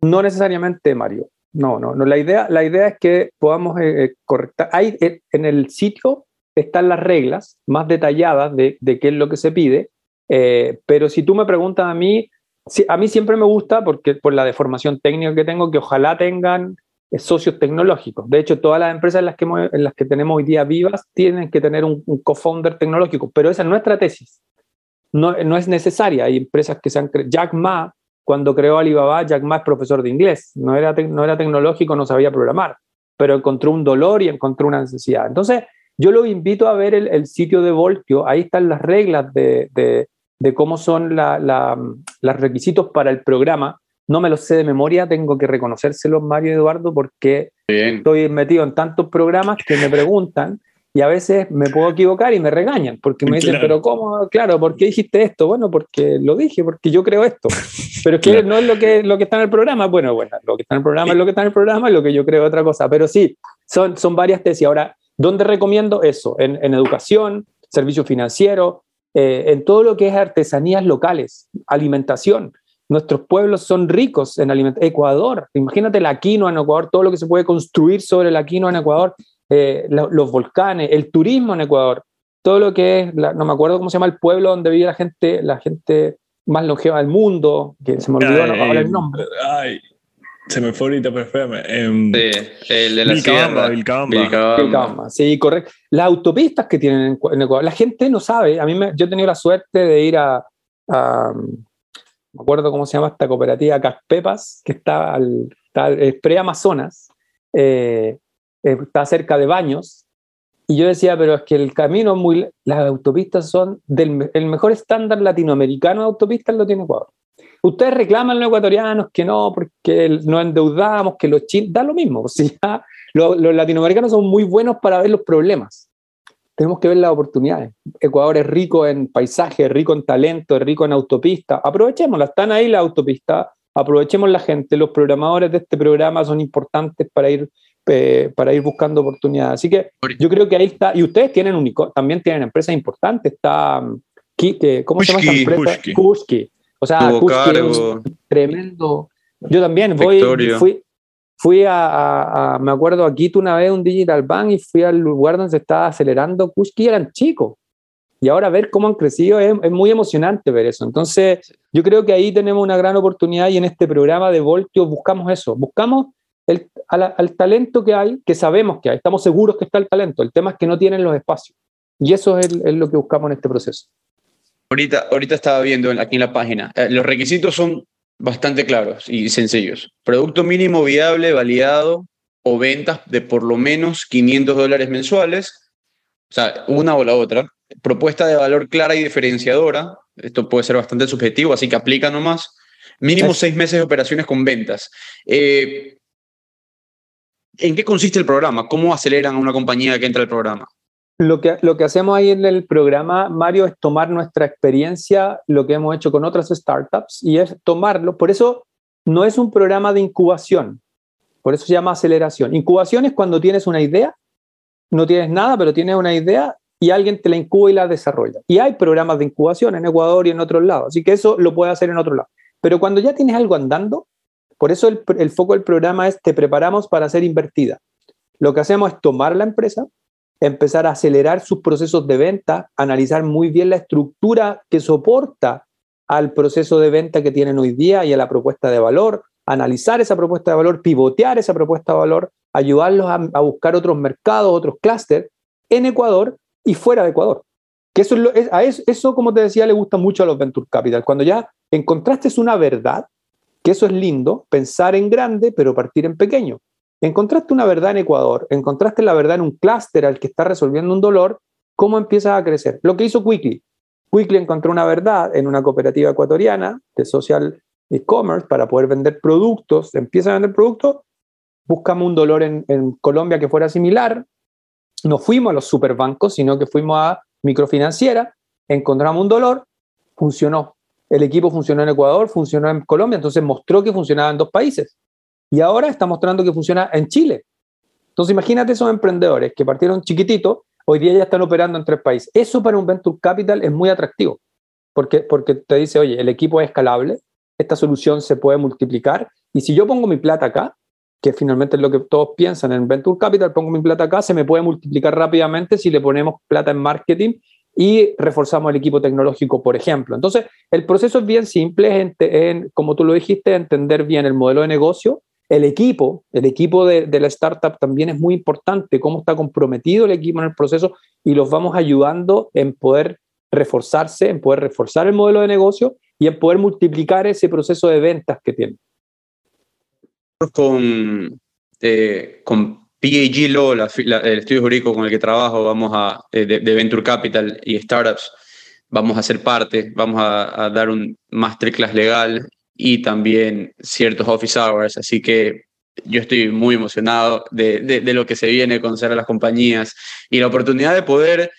no necesariamente, Mario. No, no, no. La idea, la idea es que podamos eh, eh, correctar. Hay, eh, en el sitio están las reglas más detalladas de, qué es lo que se pide, pero si tú me preguntas a mí, a mí siempre me gusta, porque por la deformación técnica que tengo, que ojalá tengan socios tecnológicos. De hecho, todas las empresas en las que, en las que tenemos hoy día vivas tienen que tener un, co-founder tecnológico, pero esa es nuestra tesis. No, no es necesaria. Hay empresas que se han... Jack Ma cuando creó Alibaba, Jack Ma es profesor de inglés, no era, no era tecnológico, no sabía programar, pero encontró un dolor y encontró una necesidad. Entonces, yo lo invito a ver el, sitio de Voltio, ahí están las reglas de, de, cómo son los requisitos para el programa. No me los sé de memoria, tengo que reconocérselos, Mario Eduardo, porque estoy metido en tantos programas que me preguntan y a veces me puedo equivocar y me regañan, porque me dicen, pero ¿cómo? Claro, ¿por qué dijiste esto? Bueno, porque lo dije, porque yo creo esto. Pero es que no es lo que, lo que está en el programa. Bueno, bueno, lo que está en el programa es lo que está en el programa, y lo que yo creo es otra cosa. Pero sí, son, son varias tesis. Ahora, ¿dónde recomiendo eso? En, en educación, servicios financieros, eh, en todo lo que es artesanías locales, alimentación. Nuestros pueblos son ricos en alimentación. Ecuador, imagínate la quinoa en Ecuador, todo lo que se puede construir sobre la quinoa en Ecuador eh, los volcanes, el turismo en Ecuador, todo lo que es, no me acuerdo cómo se llama el pueblo donde vive la gente, la gente más longeva del mundo, que se me olvidó ahora el nombre. Ay, se me fue ahorita, pero espérame. Em, el de la Vilcabamba, Vilcabamba. Sí, correcto. Las autopistas que tienen en, Ecuador, la gente no sabe. A mí me, yo he tenido la suerte de ir a, me acuerdo cómo se llama esta cooperativa Caspepas, que está al, está pre-Amazonas. Eh, está cerca de Baños, y yo decía, pero es que el camino muy... Las autopistas son del el mejor estándar latinoamericano de autopistas lo tiene Ecuador. Ustedes reclaman los ecuatorianos que no, porque nos endeudamos, que los chinos... Da lo mismo. O sea, los, latinoamericanos son muy buenos para ver los problemas. Tenemos que ver las oportunidades. Ecuador es rico en paisaje, rico en talento, rico en autopistas. Aprovechémosla, están ahí las autopistas, aprovechemos la gente. Los programadores de este programa son importantes para ir eh, para ir buscando oportunidades. Así que yo creo que ahí está, y ustedes tienen un, también tienen empresas importantes, está, mm, ¿cómo se llama esta empresa? Kuski. O sea, Kuski es tremendo. Yo también voy, fui, fui a, me acuerdo, a Quito una vez, un Digital Bank, y fui al lugar donde se estaba acelerando Kuski, eran chicos. Y ahora ver cómo han crecido es, es, muy emocionante ver eso. Entonces, yo creo que ahí tenemos una gran oportunidad y en este programa de Voltio buscamos eso. Buscamos al, talento que hay, que sabemos que hay, estamos seguros que está el talento, el tema es que no tienen los espacios. Y eso es, lo que buscamos en este proceso. Ahorita, ahorita estaba viendo aquí en la página. Eh, los requisitos son bastante claros y sencillos. Producto mínimo viable, validado o ventas de por lo menos 500 dólares mensuales. O sea, una o la otra. Propuesta de valor clara y diferenciadora. Esto puede ser bastante subjetivo, así que aplica nomás. Mínimo seis meses de operaciones con ventas. Eh, ¿En qué consiste el programa? ¿Cómo aceleran a una compañía que entra al programa? Lo que, lo que hacemos ahí en el programa, Mario, es tomar nuestra experiencia, lo que hemos hecho con otras startups, y es tomarlo. Por eso no es un programa de incubación, por eso se llama aceleración. Incubación es cuando tienes una idea, no tienes nada, pero tienes una idea y alguien te la incuba y la desarrolla. Y hay programas de incubación en Ecuador y en otros lados, así que eso lo puede hacer en otro lado. Pero cuando ya tienes algo andando, por eso el, foco del programa es te preparamos para ser invertida. Lo que hacemos es tomar la empresa, empezar a acelerar sus procesos de venta, analizar muy bien la estructura que soporta al proceso de venta que tienen hoy día y a la propuesta de valor, analizar esa propuesta de valor, pivotear esa propuesta de valor, ayudarlos a, buscar otros mercados, otros clústeres en Ecuador y fuera de Ecuador. Que eso, es eso, eso, como te decía, le gusta mucho a los Venture Capital. Cuando ya encontraste una verdad, que eso es lindo, pensar en grande, pero partir en pequeño. Encontraste una verdad en Ecuador, encontraste la verdad en un clúster al que está resolviendo un dolor, ¿cómo empiezas a crecer? Lo que hizo Quickly. Quickly encontró una verdad en una cooperativa ecuatoriana de social e-commerce para poder vender productos, empieza a vender productos, buscamos un dolor en, Colombia que fuera similar, no fuimos a los superbancos, sino que fuimos a microfinanciera, encontramos un dolor, funcionó. El equipo funcionó en Ecuador, funcionó en Colombia, entonces mostró que funcionaba en dos países. Y ahora está mostrando que funciona en Chile. Entonces imagínate esos emprendedores que partieron chiquititos, hoy día ya están operando en tres países. Eso para un venture capital es muy atractivo, porque, porque te dice, oye, el equipo es escalable, esta solución se puede multiplicar, y si yo pongo mi plata acá, que finalmente es lo que todos piensan en venture capital, pongo mi plata acá, se me puede multiplicar rápidamente si le ponemos plata en marketing y reforzamos el equipo tecnológico, por ejemplo. Entonces, el proceso es bien simple, en, como tú lo dijiste, entender bien el modelo de negocio, el equipo, el equipo de, de, la startup también es muy importante, cómo está comprometido el equipo en el proceso y los vamos ayudando en poder reforzarse, en poder reforzar el modelo de negocio y en poder multiplicar ese proceso de ventas que tienen. Con, eh, con PAG Law, la, la, el estudio jurídico con el que trabajo, vamos a, eh, de, de, Venture Capital y Startups, vamos a ser parte, vamos a, a dar un masterclass legal y también ciertos office hours, así que yo estoy muy emocionado de, de, de, lo que se viene, conocer a las compañías y la oportunidad de poder,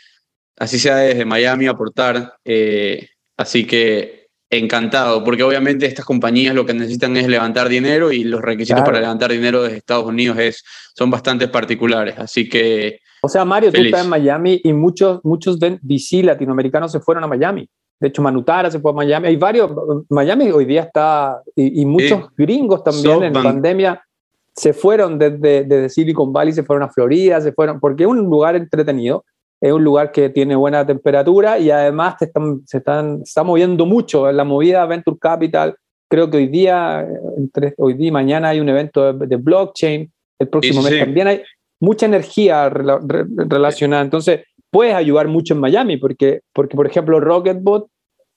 así sea desde Miami, aportar. Eh, así que encantado, porque obviamente estas compañías lo que necesitan es levantar dinero y los requisitos claro. para levantar dinero desde Estados Unidos es, son bastante particulares. Así que... O sea, Mario, feliz. tú estás en Miami y muchos, muchos VC latinoamericanos se fueron a Miami. De hecho, Manutara se fue a Miami. Hay varios. Miami hoy día está. Y, y muchos sí. gringos también so, en pandemia se fueron desde, desde, Silicon Valley, se fueron a Florida, se fueron. Porque es un lugar entretenido. Es un lugar que tiene buena temperatura y además te están, se están, está moviendo mucho. En la movida Venture Capital, creo que hoy día, entre hoy día y mañana hay un evento de, de blockchain. El próximo sí, mes sí. también hay mucha energía rela, re, relacionada. Entonces, puedes ayudar mucho en Miami, porque, porque por ejemplo, Rocketbot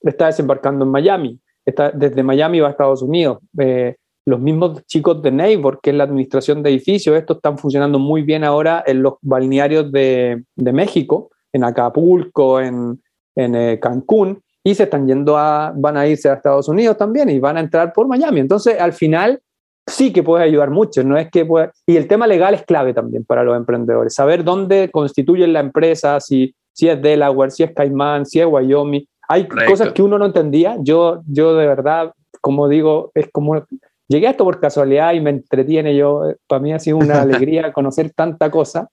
está desembarcando en Miami, está, desde Miami va a Estados Unidos. Eh, los mismos chicos de Neighbor, que es la administración de edificios, estos están funcionando muy bien ahora en los balnearios de, de México, en Acapulco, en, en eh, Cancún, y se están yendo a, van a irse a Estados Unidos también y van a entrar por Miami. Entonces, al final, sí que puedes ayudar mucho, no es que y el tema legal es clave también para los emprendedores, saber dónde constituyen la empresa, si, si es Delaware, si es Caimán, si es Wyoming, hay Correcto. cosas que uno no entendía, yo, yo de verdad, como digo, es como, llegué a esto por casualidad y me entretiene, yo, para mí ha sido una alegría conocer tanta cosa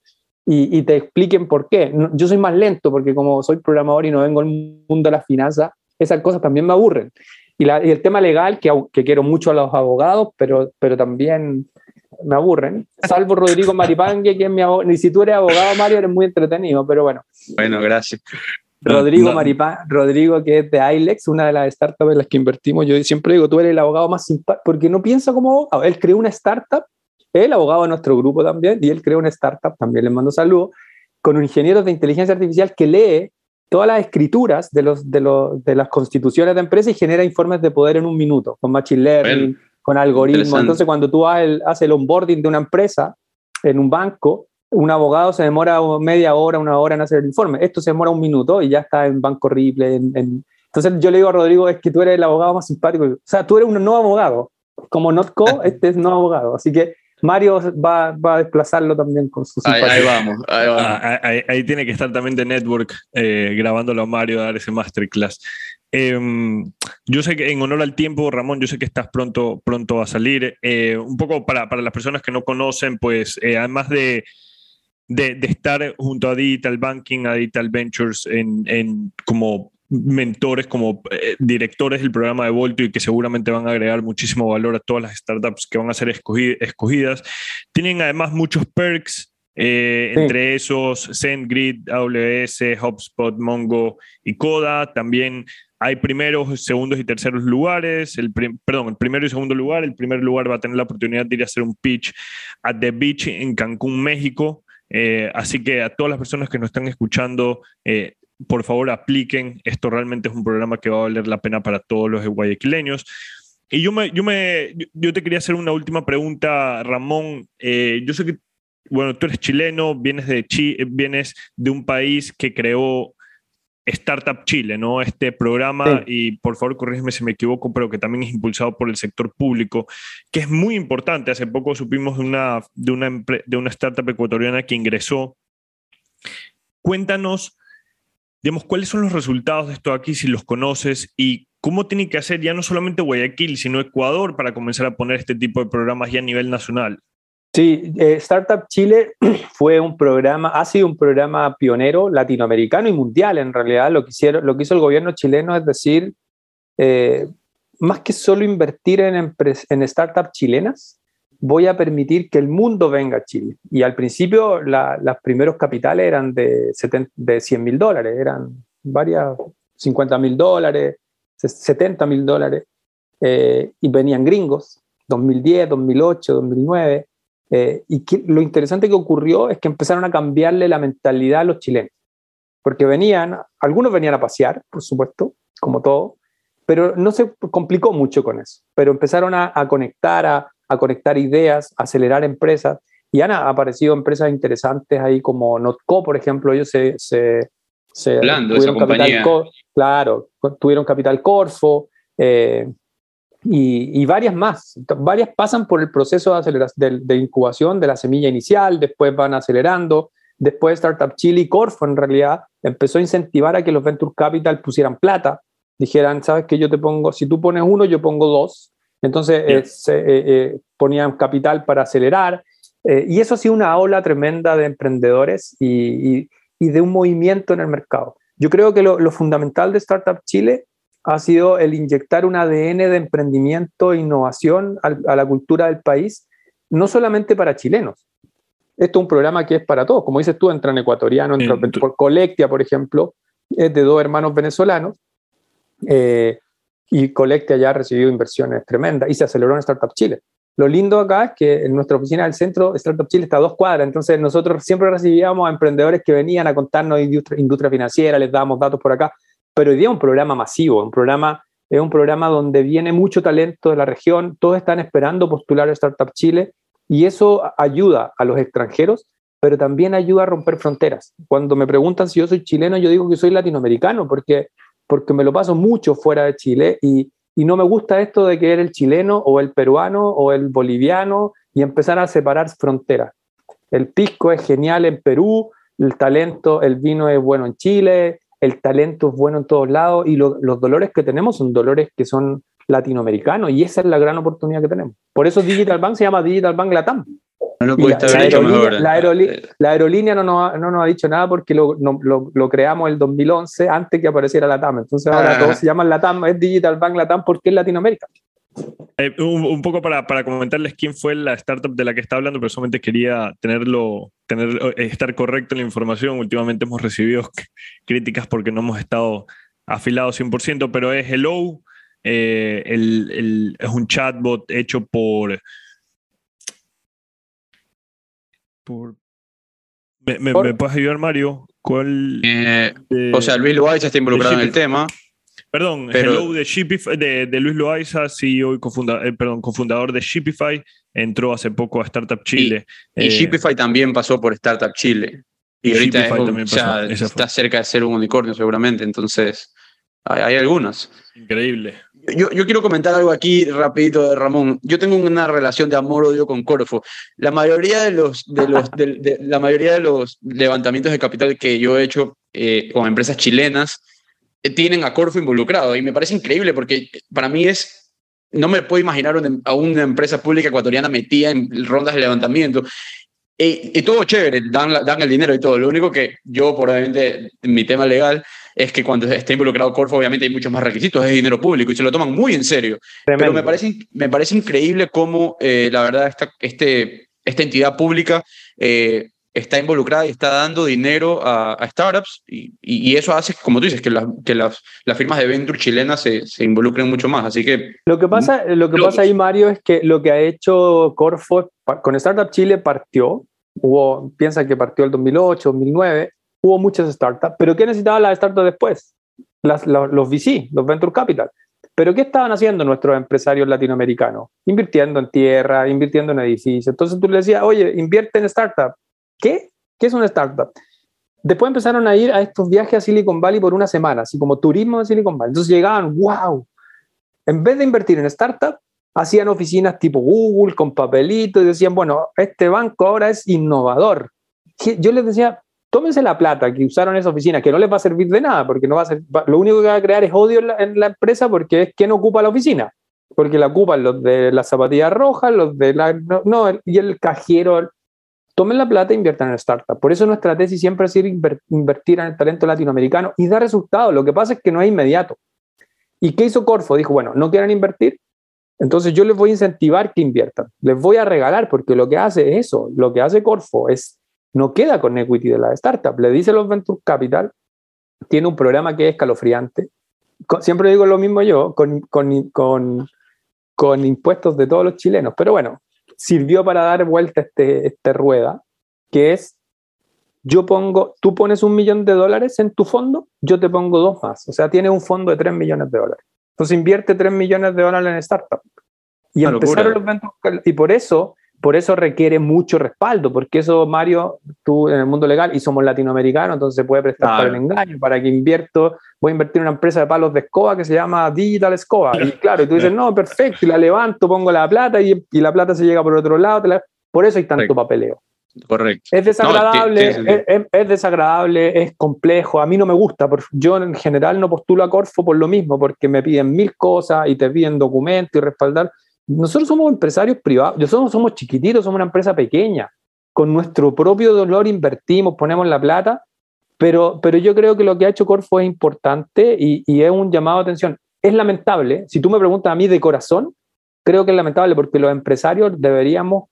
y, y, te expliquen por qué. Yo soy más lento porque como soy programador y no vengo del mundo de las finanzas, esas cosas también me aburren. Y, la, y, el tema legal, que, que, quiero mucho a los abogados, pero, pero también me aburren. Salvo Rodrigo Maripangue, que es mi abogado. Ni si tú eres abogado, Mario, eres muy entretenido, pero bueno. Bueno, gracias. Rodrigo no. Maripán, Rodrigo, que es de ILEX, una de las startups en las que invertimos. Yo siempre digo, tú eres el abogado más simpático, porque no piensa como abogado. Él creó una startup, el abogado de nuestro grupo también, y él creó una startup, también le mando saludos, con un ingeniero de inteligencia artificial que lee todas las escrituras de, los, de, los, de las constituciones de empresa y genera informes de poder en un minuto, con machine learning, con algoritmos. Entonces, cuando tú haces el, haces el onboarding de una empresa en un banco, un abogado se demora media hora, una hora en hacer el informe. Esto se demora un minuto y ya está en banco horrible. en- en- Entonces, yo le digo a Rodrigo, es que tú eres el abogado más simpático. O sea, tú eres un no abogado. Como Notco, este es no abogado. Así que Mario va, va a desplazarlo también con su Ahí, simpatía. ahí vamos, ahí vamos. Ah, ahí, ahí tiene que estar también de Network eh, grabándolo a Mario a dar ese masterclass. Em, yo sé que en honor al tiempo, Ramón, yo sé que estás pronto, pronto a salir. Eh, un poco para, para las personas que no conocen, pues eh, además de, de, de estar junto a Digital Banking, a Digital Ventures en, en como mentores, como eh, directores del programa de Voltio y que seguramente van a agregar muchísimo valor a todas las startups que van a ser escogi- escogidas. Tienen además muchos perks, eh, Sí. entre esos SendGrid, AWS, HubSpot, Mongo y Coda. También hay primeros, segundos y terceros lugares. El perdón, el primero y segundo lugar. El primer lugar va a tener la oportunidad de ir a hacer un pitch at The Beach en Cancún, México. Eh, así que a todas las personas que nos están escuchando, eh, por favor apliquen. Esto realmente es un programa que va a valer la pena para todos los guayaquileños. Y yo, me, yo, me, yo- te quería hacer una última pregunta, Ramón. Eh, yo sé que, bueno, tú eres chileno, vienes de, Chi- vienes de un país que creó Startup Chile, ¿no? Este programa, y por favor corrígeme si me equivoco, pero que también es impulsado por el sector público, que es muy importante. Hace poco supimos de una, de una, de una startup ecuatoriana que ingresó. Cuéntanos, digamos, cuáles son los resultados de esto aquí, si los conoces, y cómo tiene que hacer ya no solamente Guayaquil, sino Ecuador para comenzar a poner este tipo de programas ya a nivel nacional. Sí, eh, Startup Chile fue un programa, ha sido un programa pionero latinoamericano y mundial en realidad. Lo que, hicieron, lo que hizo el gobierno chileno es decir, eh, más que solo invertir en, en startups chilenas, voy a permitir que el mundo venga a Chile. Y al principio la- los primeros capitales eran de, 70 de 100 mil dólares, eran varias, 50 mil dólares, 70 mil dólares, eh, y venían gringos, 2010, 2008, 2009. Eh, y que, lo interesante que ocurrió es que empezaron a cambiarle la mentalidad a los chilenos, porque venían, algunos venían a pasear, por supuesto, como todo, pero no se complicó mucho con eso, pero empezaron a, a conectar, a, a conectar ideas, a acelerar empresas, y han aparecido empresas interesantes ahí como Notco, por ejemplo, ellos se... se, se esa compañía. Co- claro, tuvieron Capital Corfo, eh, y, y varias más. Varias pasan por el proceso de, de, de incubación de la semilla inicial, después van acelerando. Después Startup Chile y Corfo en realidad empezó a incentivar a que los Venture Capital pusieran plata. Dijeran, sabes que yo te pongo, si tú pones uno, yo pongo dos. Entonces eh, se, eh, eh, ponían capital para acelerar. Y eso ha sido una ola tremenda de emprendedores y, y- y de un movimiento en el mercado. Yo creo que lo, lo fundamental de Startup Chile ha sido el inyectar un ADN de emprendimiento e innovación al- a la cultura del país, no solamente para chilenos. Esto es un programa que es para todos. Como dices tú, entran ecuatorianos, entran Ent- por Colectia, por ejemplo, es de dos hermanos venezolanos. eh, y Colectia ya ha recibido inversiones tremendas y se aceleró en Startup Chile. Lo lindo acá es que en nuestra oficina del centro, Startup Chile está a dos cuadras, entonces nosotros siempre recibíamos a emprendedores que venían a contarnos industria, industria financiera, les dábamos datos por acá, pero hoy día es un programa masivo, un programa, es un programa donde viene mucho talento de la región, todos están esperando postular a Startup Chile y eso ayuda a los extranjeros, pero también ayuda a romper fronteras. Cuando me preguntan si yo soy chileno, yo digo que soy latinoamericano porque, porque me lo paso mucho fuera de Chile y, y no me gusta esto de que el chileno o el peruano o el boliviano y empezar a separar fronteras. El pisco es genial en Perú, el talento, el vino es bueno en Chile, el talento es bueno en todos lados y lo- los dolores que tenemos son dolores que son latinoamericanos y esa es la gran oportunidad que tenemos. Por eso Digital Bank se llama Digital Bank Latam. No lo la, pudiste la hecho aerolínea, mejor. la aerolí- la aerolínea no, nos ha, no nos ha dicho nada porque lo, no- lo- lo creamos el 2011 antes que apareciera Latam. Entonces ahora Ah. todos se llaman Latam, es Digital Bank Latam porque es Latinoamérica. Eh, un, un poco para, para comentarles quién fue la startup de la que está hablando, pero solamente quería tenerlo, tener, eh, estar correcto en la información. Últimamente hemos recibido críticas porque no hemos estado afilados 100%, pero es Hello, eh, el- el- es un chatbot hecho por, por ¿Me, me- Por- me puedes ayudar, Mario? ¿Cuál Eh, de- o sea, Luis Loaiza está involucrado en el tema. Perdón, pero- Hello de, Shopify, de, de Luis Loaiza, CEO y cofunda- eh, perdón, cofundador de Shopify, entró hace poco a Startup Chile. Y Eh, Shopify también pasó por Startup Chile. Y Y ahorita es o sea, está cerca de ser un unicornio seguramente. Entonces, hay, hay algunas. Increíble. Yo, yo quiero comentar algo aquí rapidito de Ramón. Yo tengo una relación de amor-odio con Corfo. La mayoría de los, de los, de- de- la mayoría de los levantamientos de capital que yo he hecho eh, con empresas chilenas tienen a Corfo involucrado y me parece increíble porque para mí es, no me puedo imaginar una- a una empresa pública ecuatoriana metida en rondas de levantamiento. Y, y todo chévere, dan, dan el dinero y todo. Lo único que yo, por obviamente, mi tema legal, es que cuando esté involucrado Corfo, obviamente hay muchos más requisitos, es dinero público y se lo toman muy en serio. Pero Tremendo. me parece, me parece increíble cómo, eh, la verdad, esta, este, esta entidad pública eh, está involucrada y está dando dinero a, a startups y, y- eso hace, como tú dices, que, las que las, las firmas de venture chilenas se, se involucren mucho más. Así que Lo que pasa, lo que pasa ahí, Mario, es que lo que ha hecho Corfo con Startup Chile partió, hubo, piensa que partió el 2008, 2009, hubo muchas startups, pero ¿qué necesitaban las startups después? Las- la- los VC, los Venture Capital. ¿Pero qué estaban haciendo nuestros empresarios latinoamericanos? Invirtiendo en tierra, invirtiendo en edificios. Entonces tú le decías, oye, invierte en startup. ¿Qué? ¿Qué es una startup? Después empezaron a ir a estos viajes a Silicon Valley por una semana, así como turismo de Silicon Valley. Entonces llegaban, wow, en vez de invertir en startup, hacían oficinas tipo Google con papelitos y decían, bueno, este banco ahora es innovador. Yo les decía, tómense la plata que usaron esa oficina, que no les va a servir de nada, porque no va a ser, lo único que va a crear es odio en la, empresa porque es quien ocupa la oficina. Porque la ocupan los de las zapatillas rojas, los de la... No, no, y el cajero. Tomen la plata e inviertan en startup. Por eso nuestra tesis siempre ha sido inver- invertir en el talento latinoamericano y da resultados. Lo que pasa es que no es inmediato. ¿Y qué hizo Corfo? Dijo, bueno, ¿no quieren invertir? Entonces yo les voy a incentivar que inviertan. Les voy a regalar porque lo que hace es eso. Lo que hace Corfo es, no queda con equity de la startup. Le dice los Venture Capital, tiene un programa que es escalofriante. Siempre digo lo mismo yo, con, con, con, con impuestos de todos los chilenos. Pero bueno, sirvió para dar vuelta este, esta rueda, que es, yo pongo, tú pones un millón de dólares en tu fondo, yo te pongo dos más. O sea, tienes un fondo de tres millones de dólares. Entonces invierte 3 millones de dólares en startup. Y empezaron los y por eso, por eso requiere mucho respaldo, porque eso, Mario, tú en el mundo legal, y somos latinoamericanos, entonces se puede prestar para el engaño, para que invierto, voy a invertir en una empresa de palos de escoba que se llama Digital Escoba. Y claro, y tú dices, no, perfecto, y la levanto, pongo la plata y, y la plata se llega por otro lado. te la- Por eso hay tanto Correcto. papeleo. correcto. Es desagradable, es, es- es desagradable, es complejo. A mí no me gusta. por- yo en general no postulo a Corfo por lo mismo, porque me piden mil cosas y te piden documentos y respaldar. Nosotros somos empresarios privados, nosotros somos chiquititos, somos una empresa pequeña. Con nuestro propio dolor invertimos, ponemos la plata, pero, pero yo creo que lo que ha hecho Corfo es importante y, y es un llamado de atención. Es lamentable, si tú me preguntas a mí de corazón, creo que es lamentable porque los empresarios deberíamos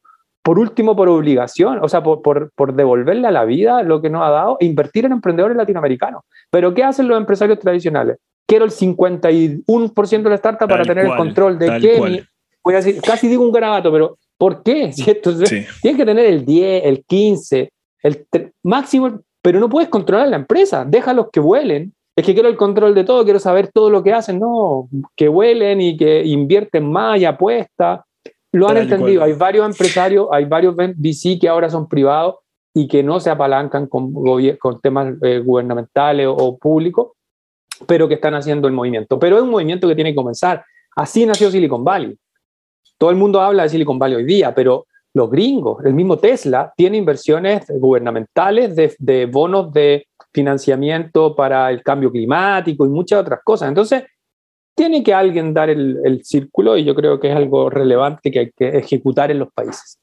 por último, por obligación, o sea, por, por, por devolverle a la vida lo que nos ha dado, invertir en emprendedores latinoamericanos. Pero ¿qué hacen los empresarios tradicionales? Quiero el 51% de la startup para tener cual, el control de qué. mi- Voy a decir, casi digo un garabato, pero ¿por qué? ¿Cierto? Sí. Tienes que tener el 10, el 15, el máximo, pero no puedes controlar la empresa. Déjalos que vuelen. Es que quiero el control de todo, quiero saber todo lo que hacen. No, que vuelen y que invierten más y apuestan. Lo han Tal entendido. cual. Hay varios empresarios, hay varios VC que ahora son privados y que no se apalancan con, con temas eh, gubernamentales o, o públicos, pero que están haciendo el movimiento. Pero es un movimiento que tiene que comenzar. Así nació Silicon Valley. Todo el mundo habla de Silicon Valley hoy día, pero los gringos, el mismo Tesla, tiene inversiones gubernamentales de, de bonos de financiamiento para el cambio climático y muchas otras cosas. Entonces, tiene que alguien dar el, el círculo y yo creo que es algo relevante que hay que ejecutar en los países.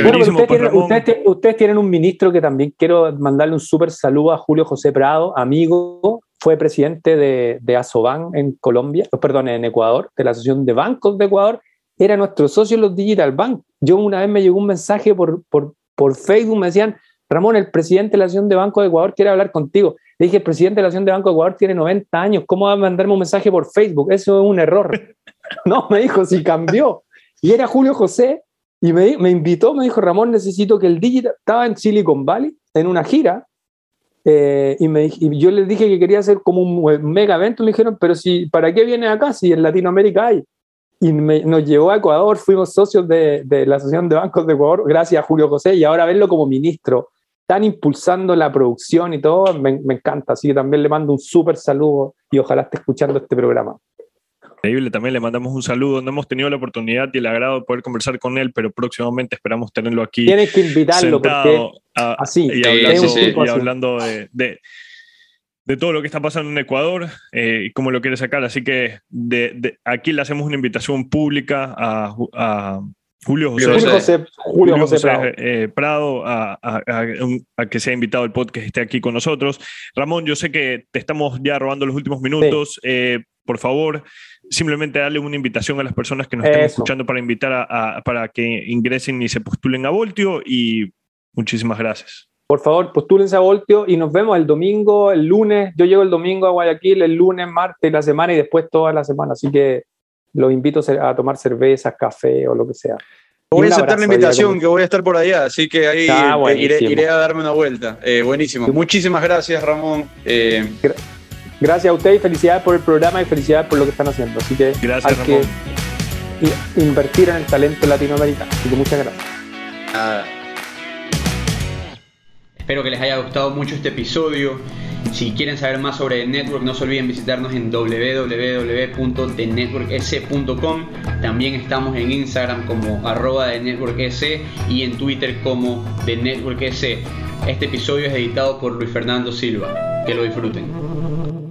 Bueno, ustedes, pues, tienen, ustedes tienen un ministro que también quiero mandarle un súper saludo a Julio José Prado, amigo, fue presidente de, de Asoban en Colombia, perdón, en Ecuador, de la Asociación de Bancos de Ecuador, era nuestro socio en los Digital Bank. Yo una vez me llegó un mensaje por, por, por Facebook, me decían, Ramón, el presidente de la Asociación de Bancos de Ecuador quiere hablar contigo. Le dije, el presidente de la Asociación de Bancos de Ecuador tiene 90 años, ¿cómo va a mandarme un mensaje por Facebook? Eso es un error. no, me dijo, si cambió. Y era Julio José, Y me, me invitó, me dijo, Ramón, necesito que el Digital, estaba en Silicon Valley, en una gira, eh, y, me, y yo les dije que quería hacer como un we- mega evento, me dijeron, pero si, ¿para qué viene acá si en Latinoamérica hay? Y me- nos llevó a Ecuador, fuimos socios de, de la Asociación de Bancos de Ecuador, gracias a Julio José, y ahora verlo como ministro, están impulsando la producción y todo, me, me encanta, así que también le mando un súper saludo y ojalá esté escuchando este programa. Increíble, también le mandamos un saludo. No hemos tenido la oportunidad y el agrado de poder conversar con él, pero próximamente esperamos tenerlo aquí Tienes que invitarlo porque a- así, y hablando, sí, sí. y Así. hablando de, de- de todo lo que está pasando en Ecuador eh, y cómo lo quiere sacar. Así que de, de- aquí le hacemos una invitación pública a, Ju- a Julio José. Julio José, Julio José José, Prado. eh, Prado a, a- a que sea invitado al podcast, esté aquí con nosotros. Ramón, yo sé que te estamos ya robando los últimos minutos. Eh, por favor, simplemente darle una invitación a las personas que nos estén Eso. escuchando para invitar a, a- para que ingresen y se postulen a Voltio y muchísimas gracias. Por favor, postúlense a Voltio y nos vemos el domingo, el lunes. Yo llego el domingo a Guayaquil, el lunes, martes, la semana y después toda la semana. Así que los invito a tomar cervezas, café o lo que sea. Voy a aceptar la invitación, que voy a estar por allá, así que ahí Ah, iré a darme una vuelta. Eh, buenísimo. Muchísimas gracias, Ramón. Eh, Gracias a usted y felicidades por el programa y felicidades por lo que están haciendo. Así que Gracias, hay que Ramón. invertir en el talento latinoamericano. Así que muchas gracias. nada. Espero que les haya gustado mucho este episodio. Si quieren saber más sobre The Network, no se olviden visitarnos en www.thenetworks.com. También estamos en Instagram como arroba The Network S y en Twitter como The Network S. Este episodio es editado por Luis Fernando Silva. Que lo disfruten.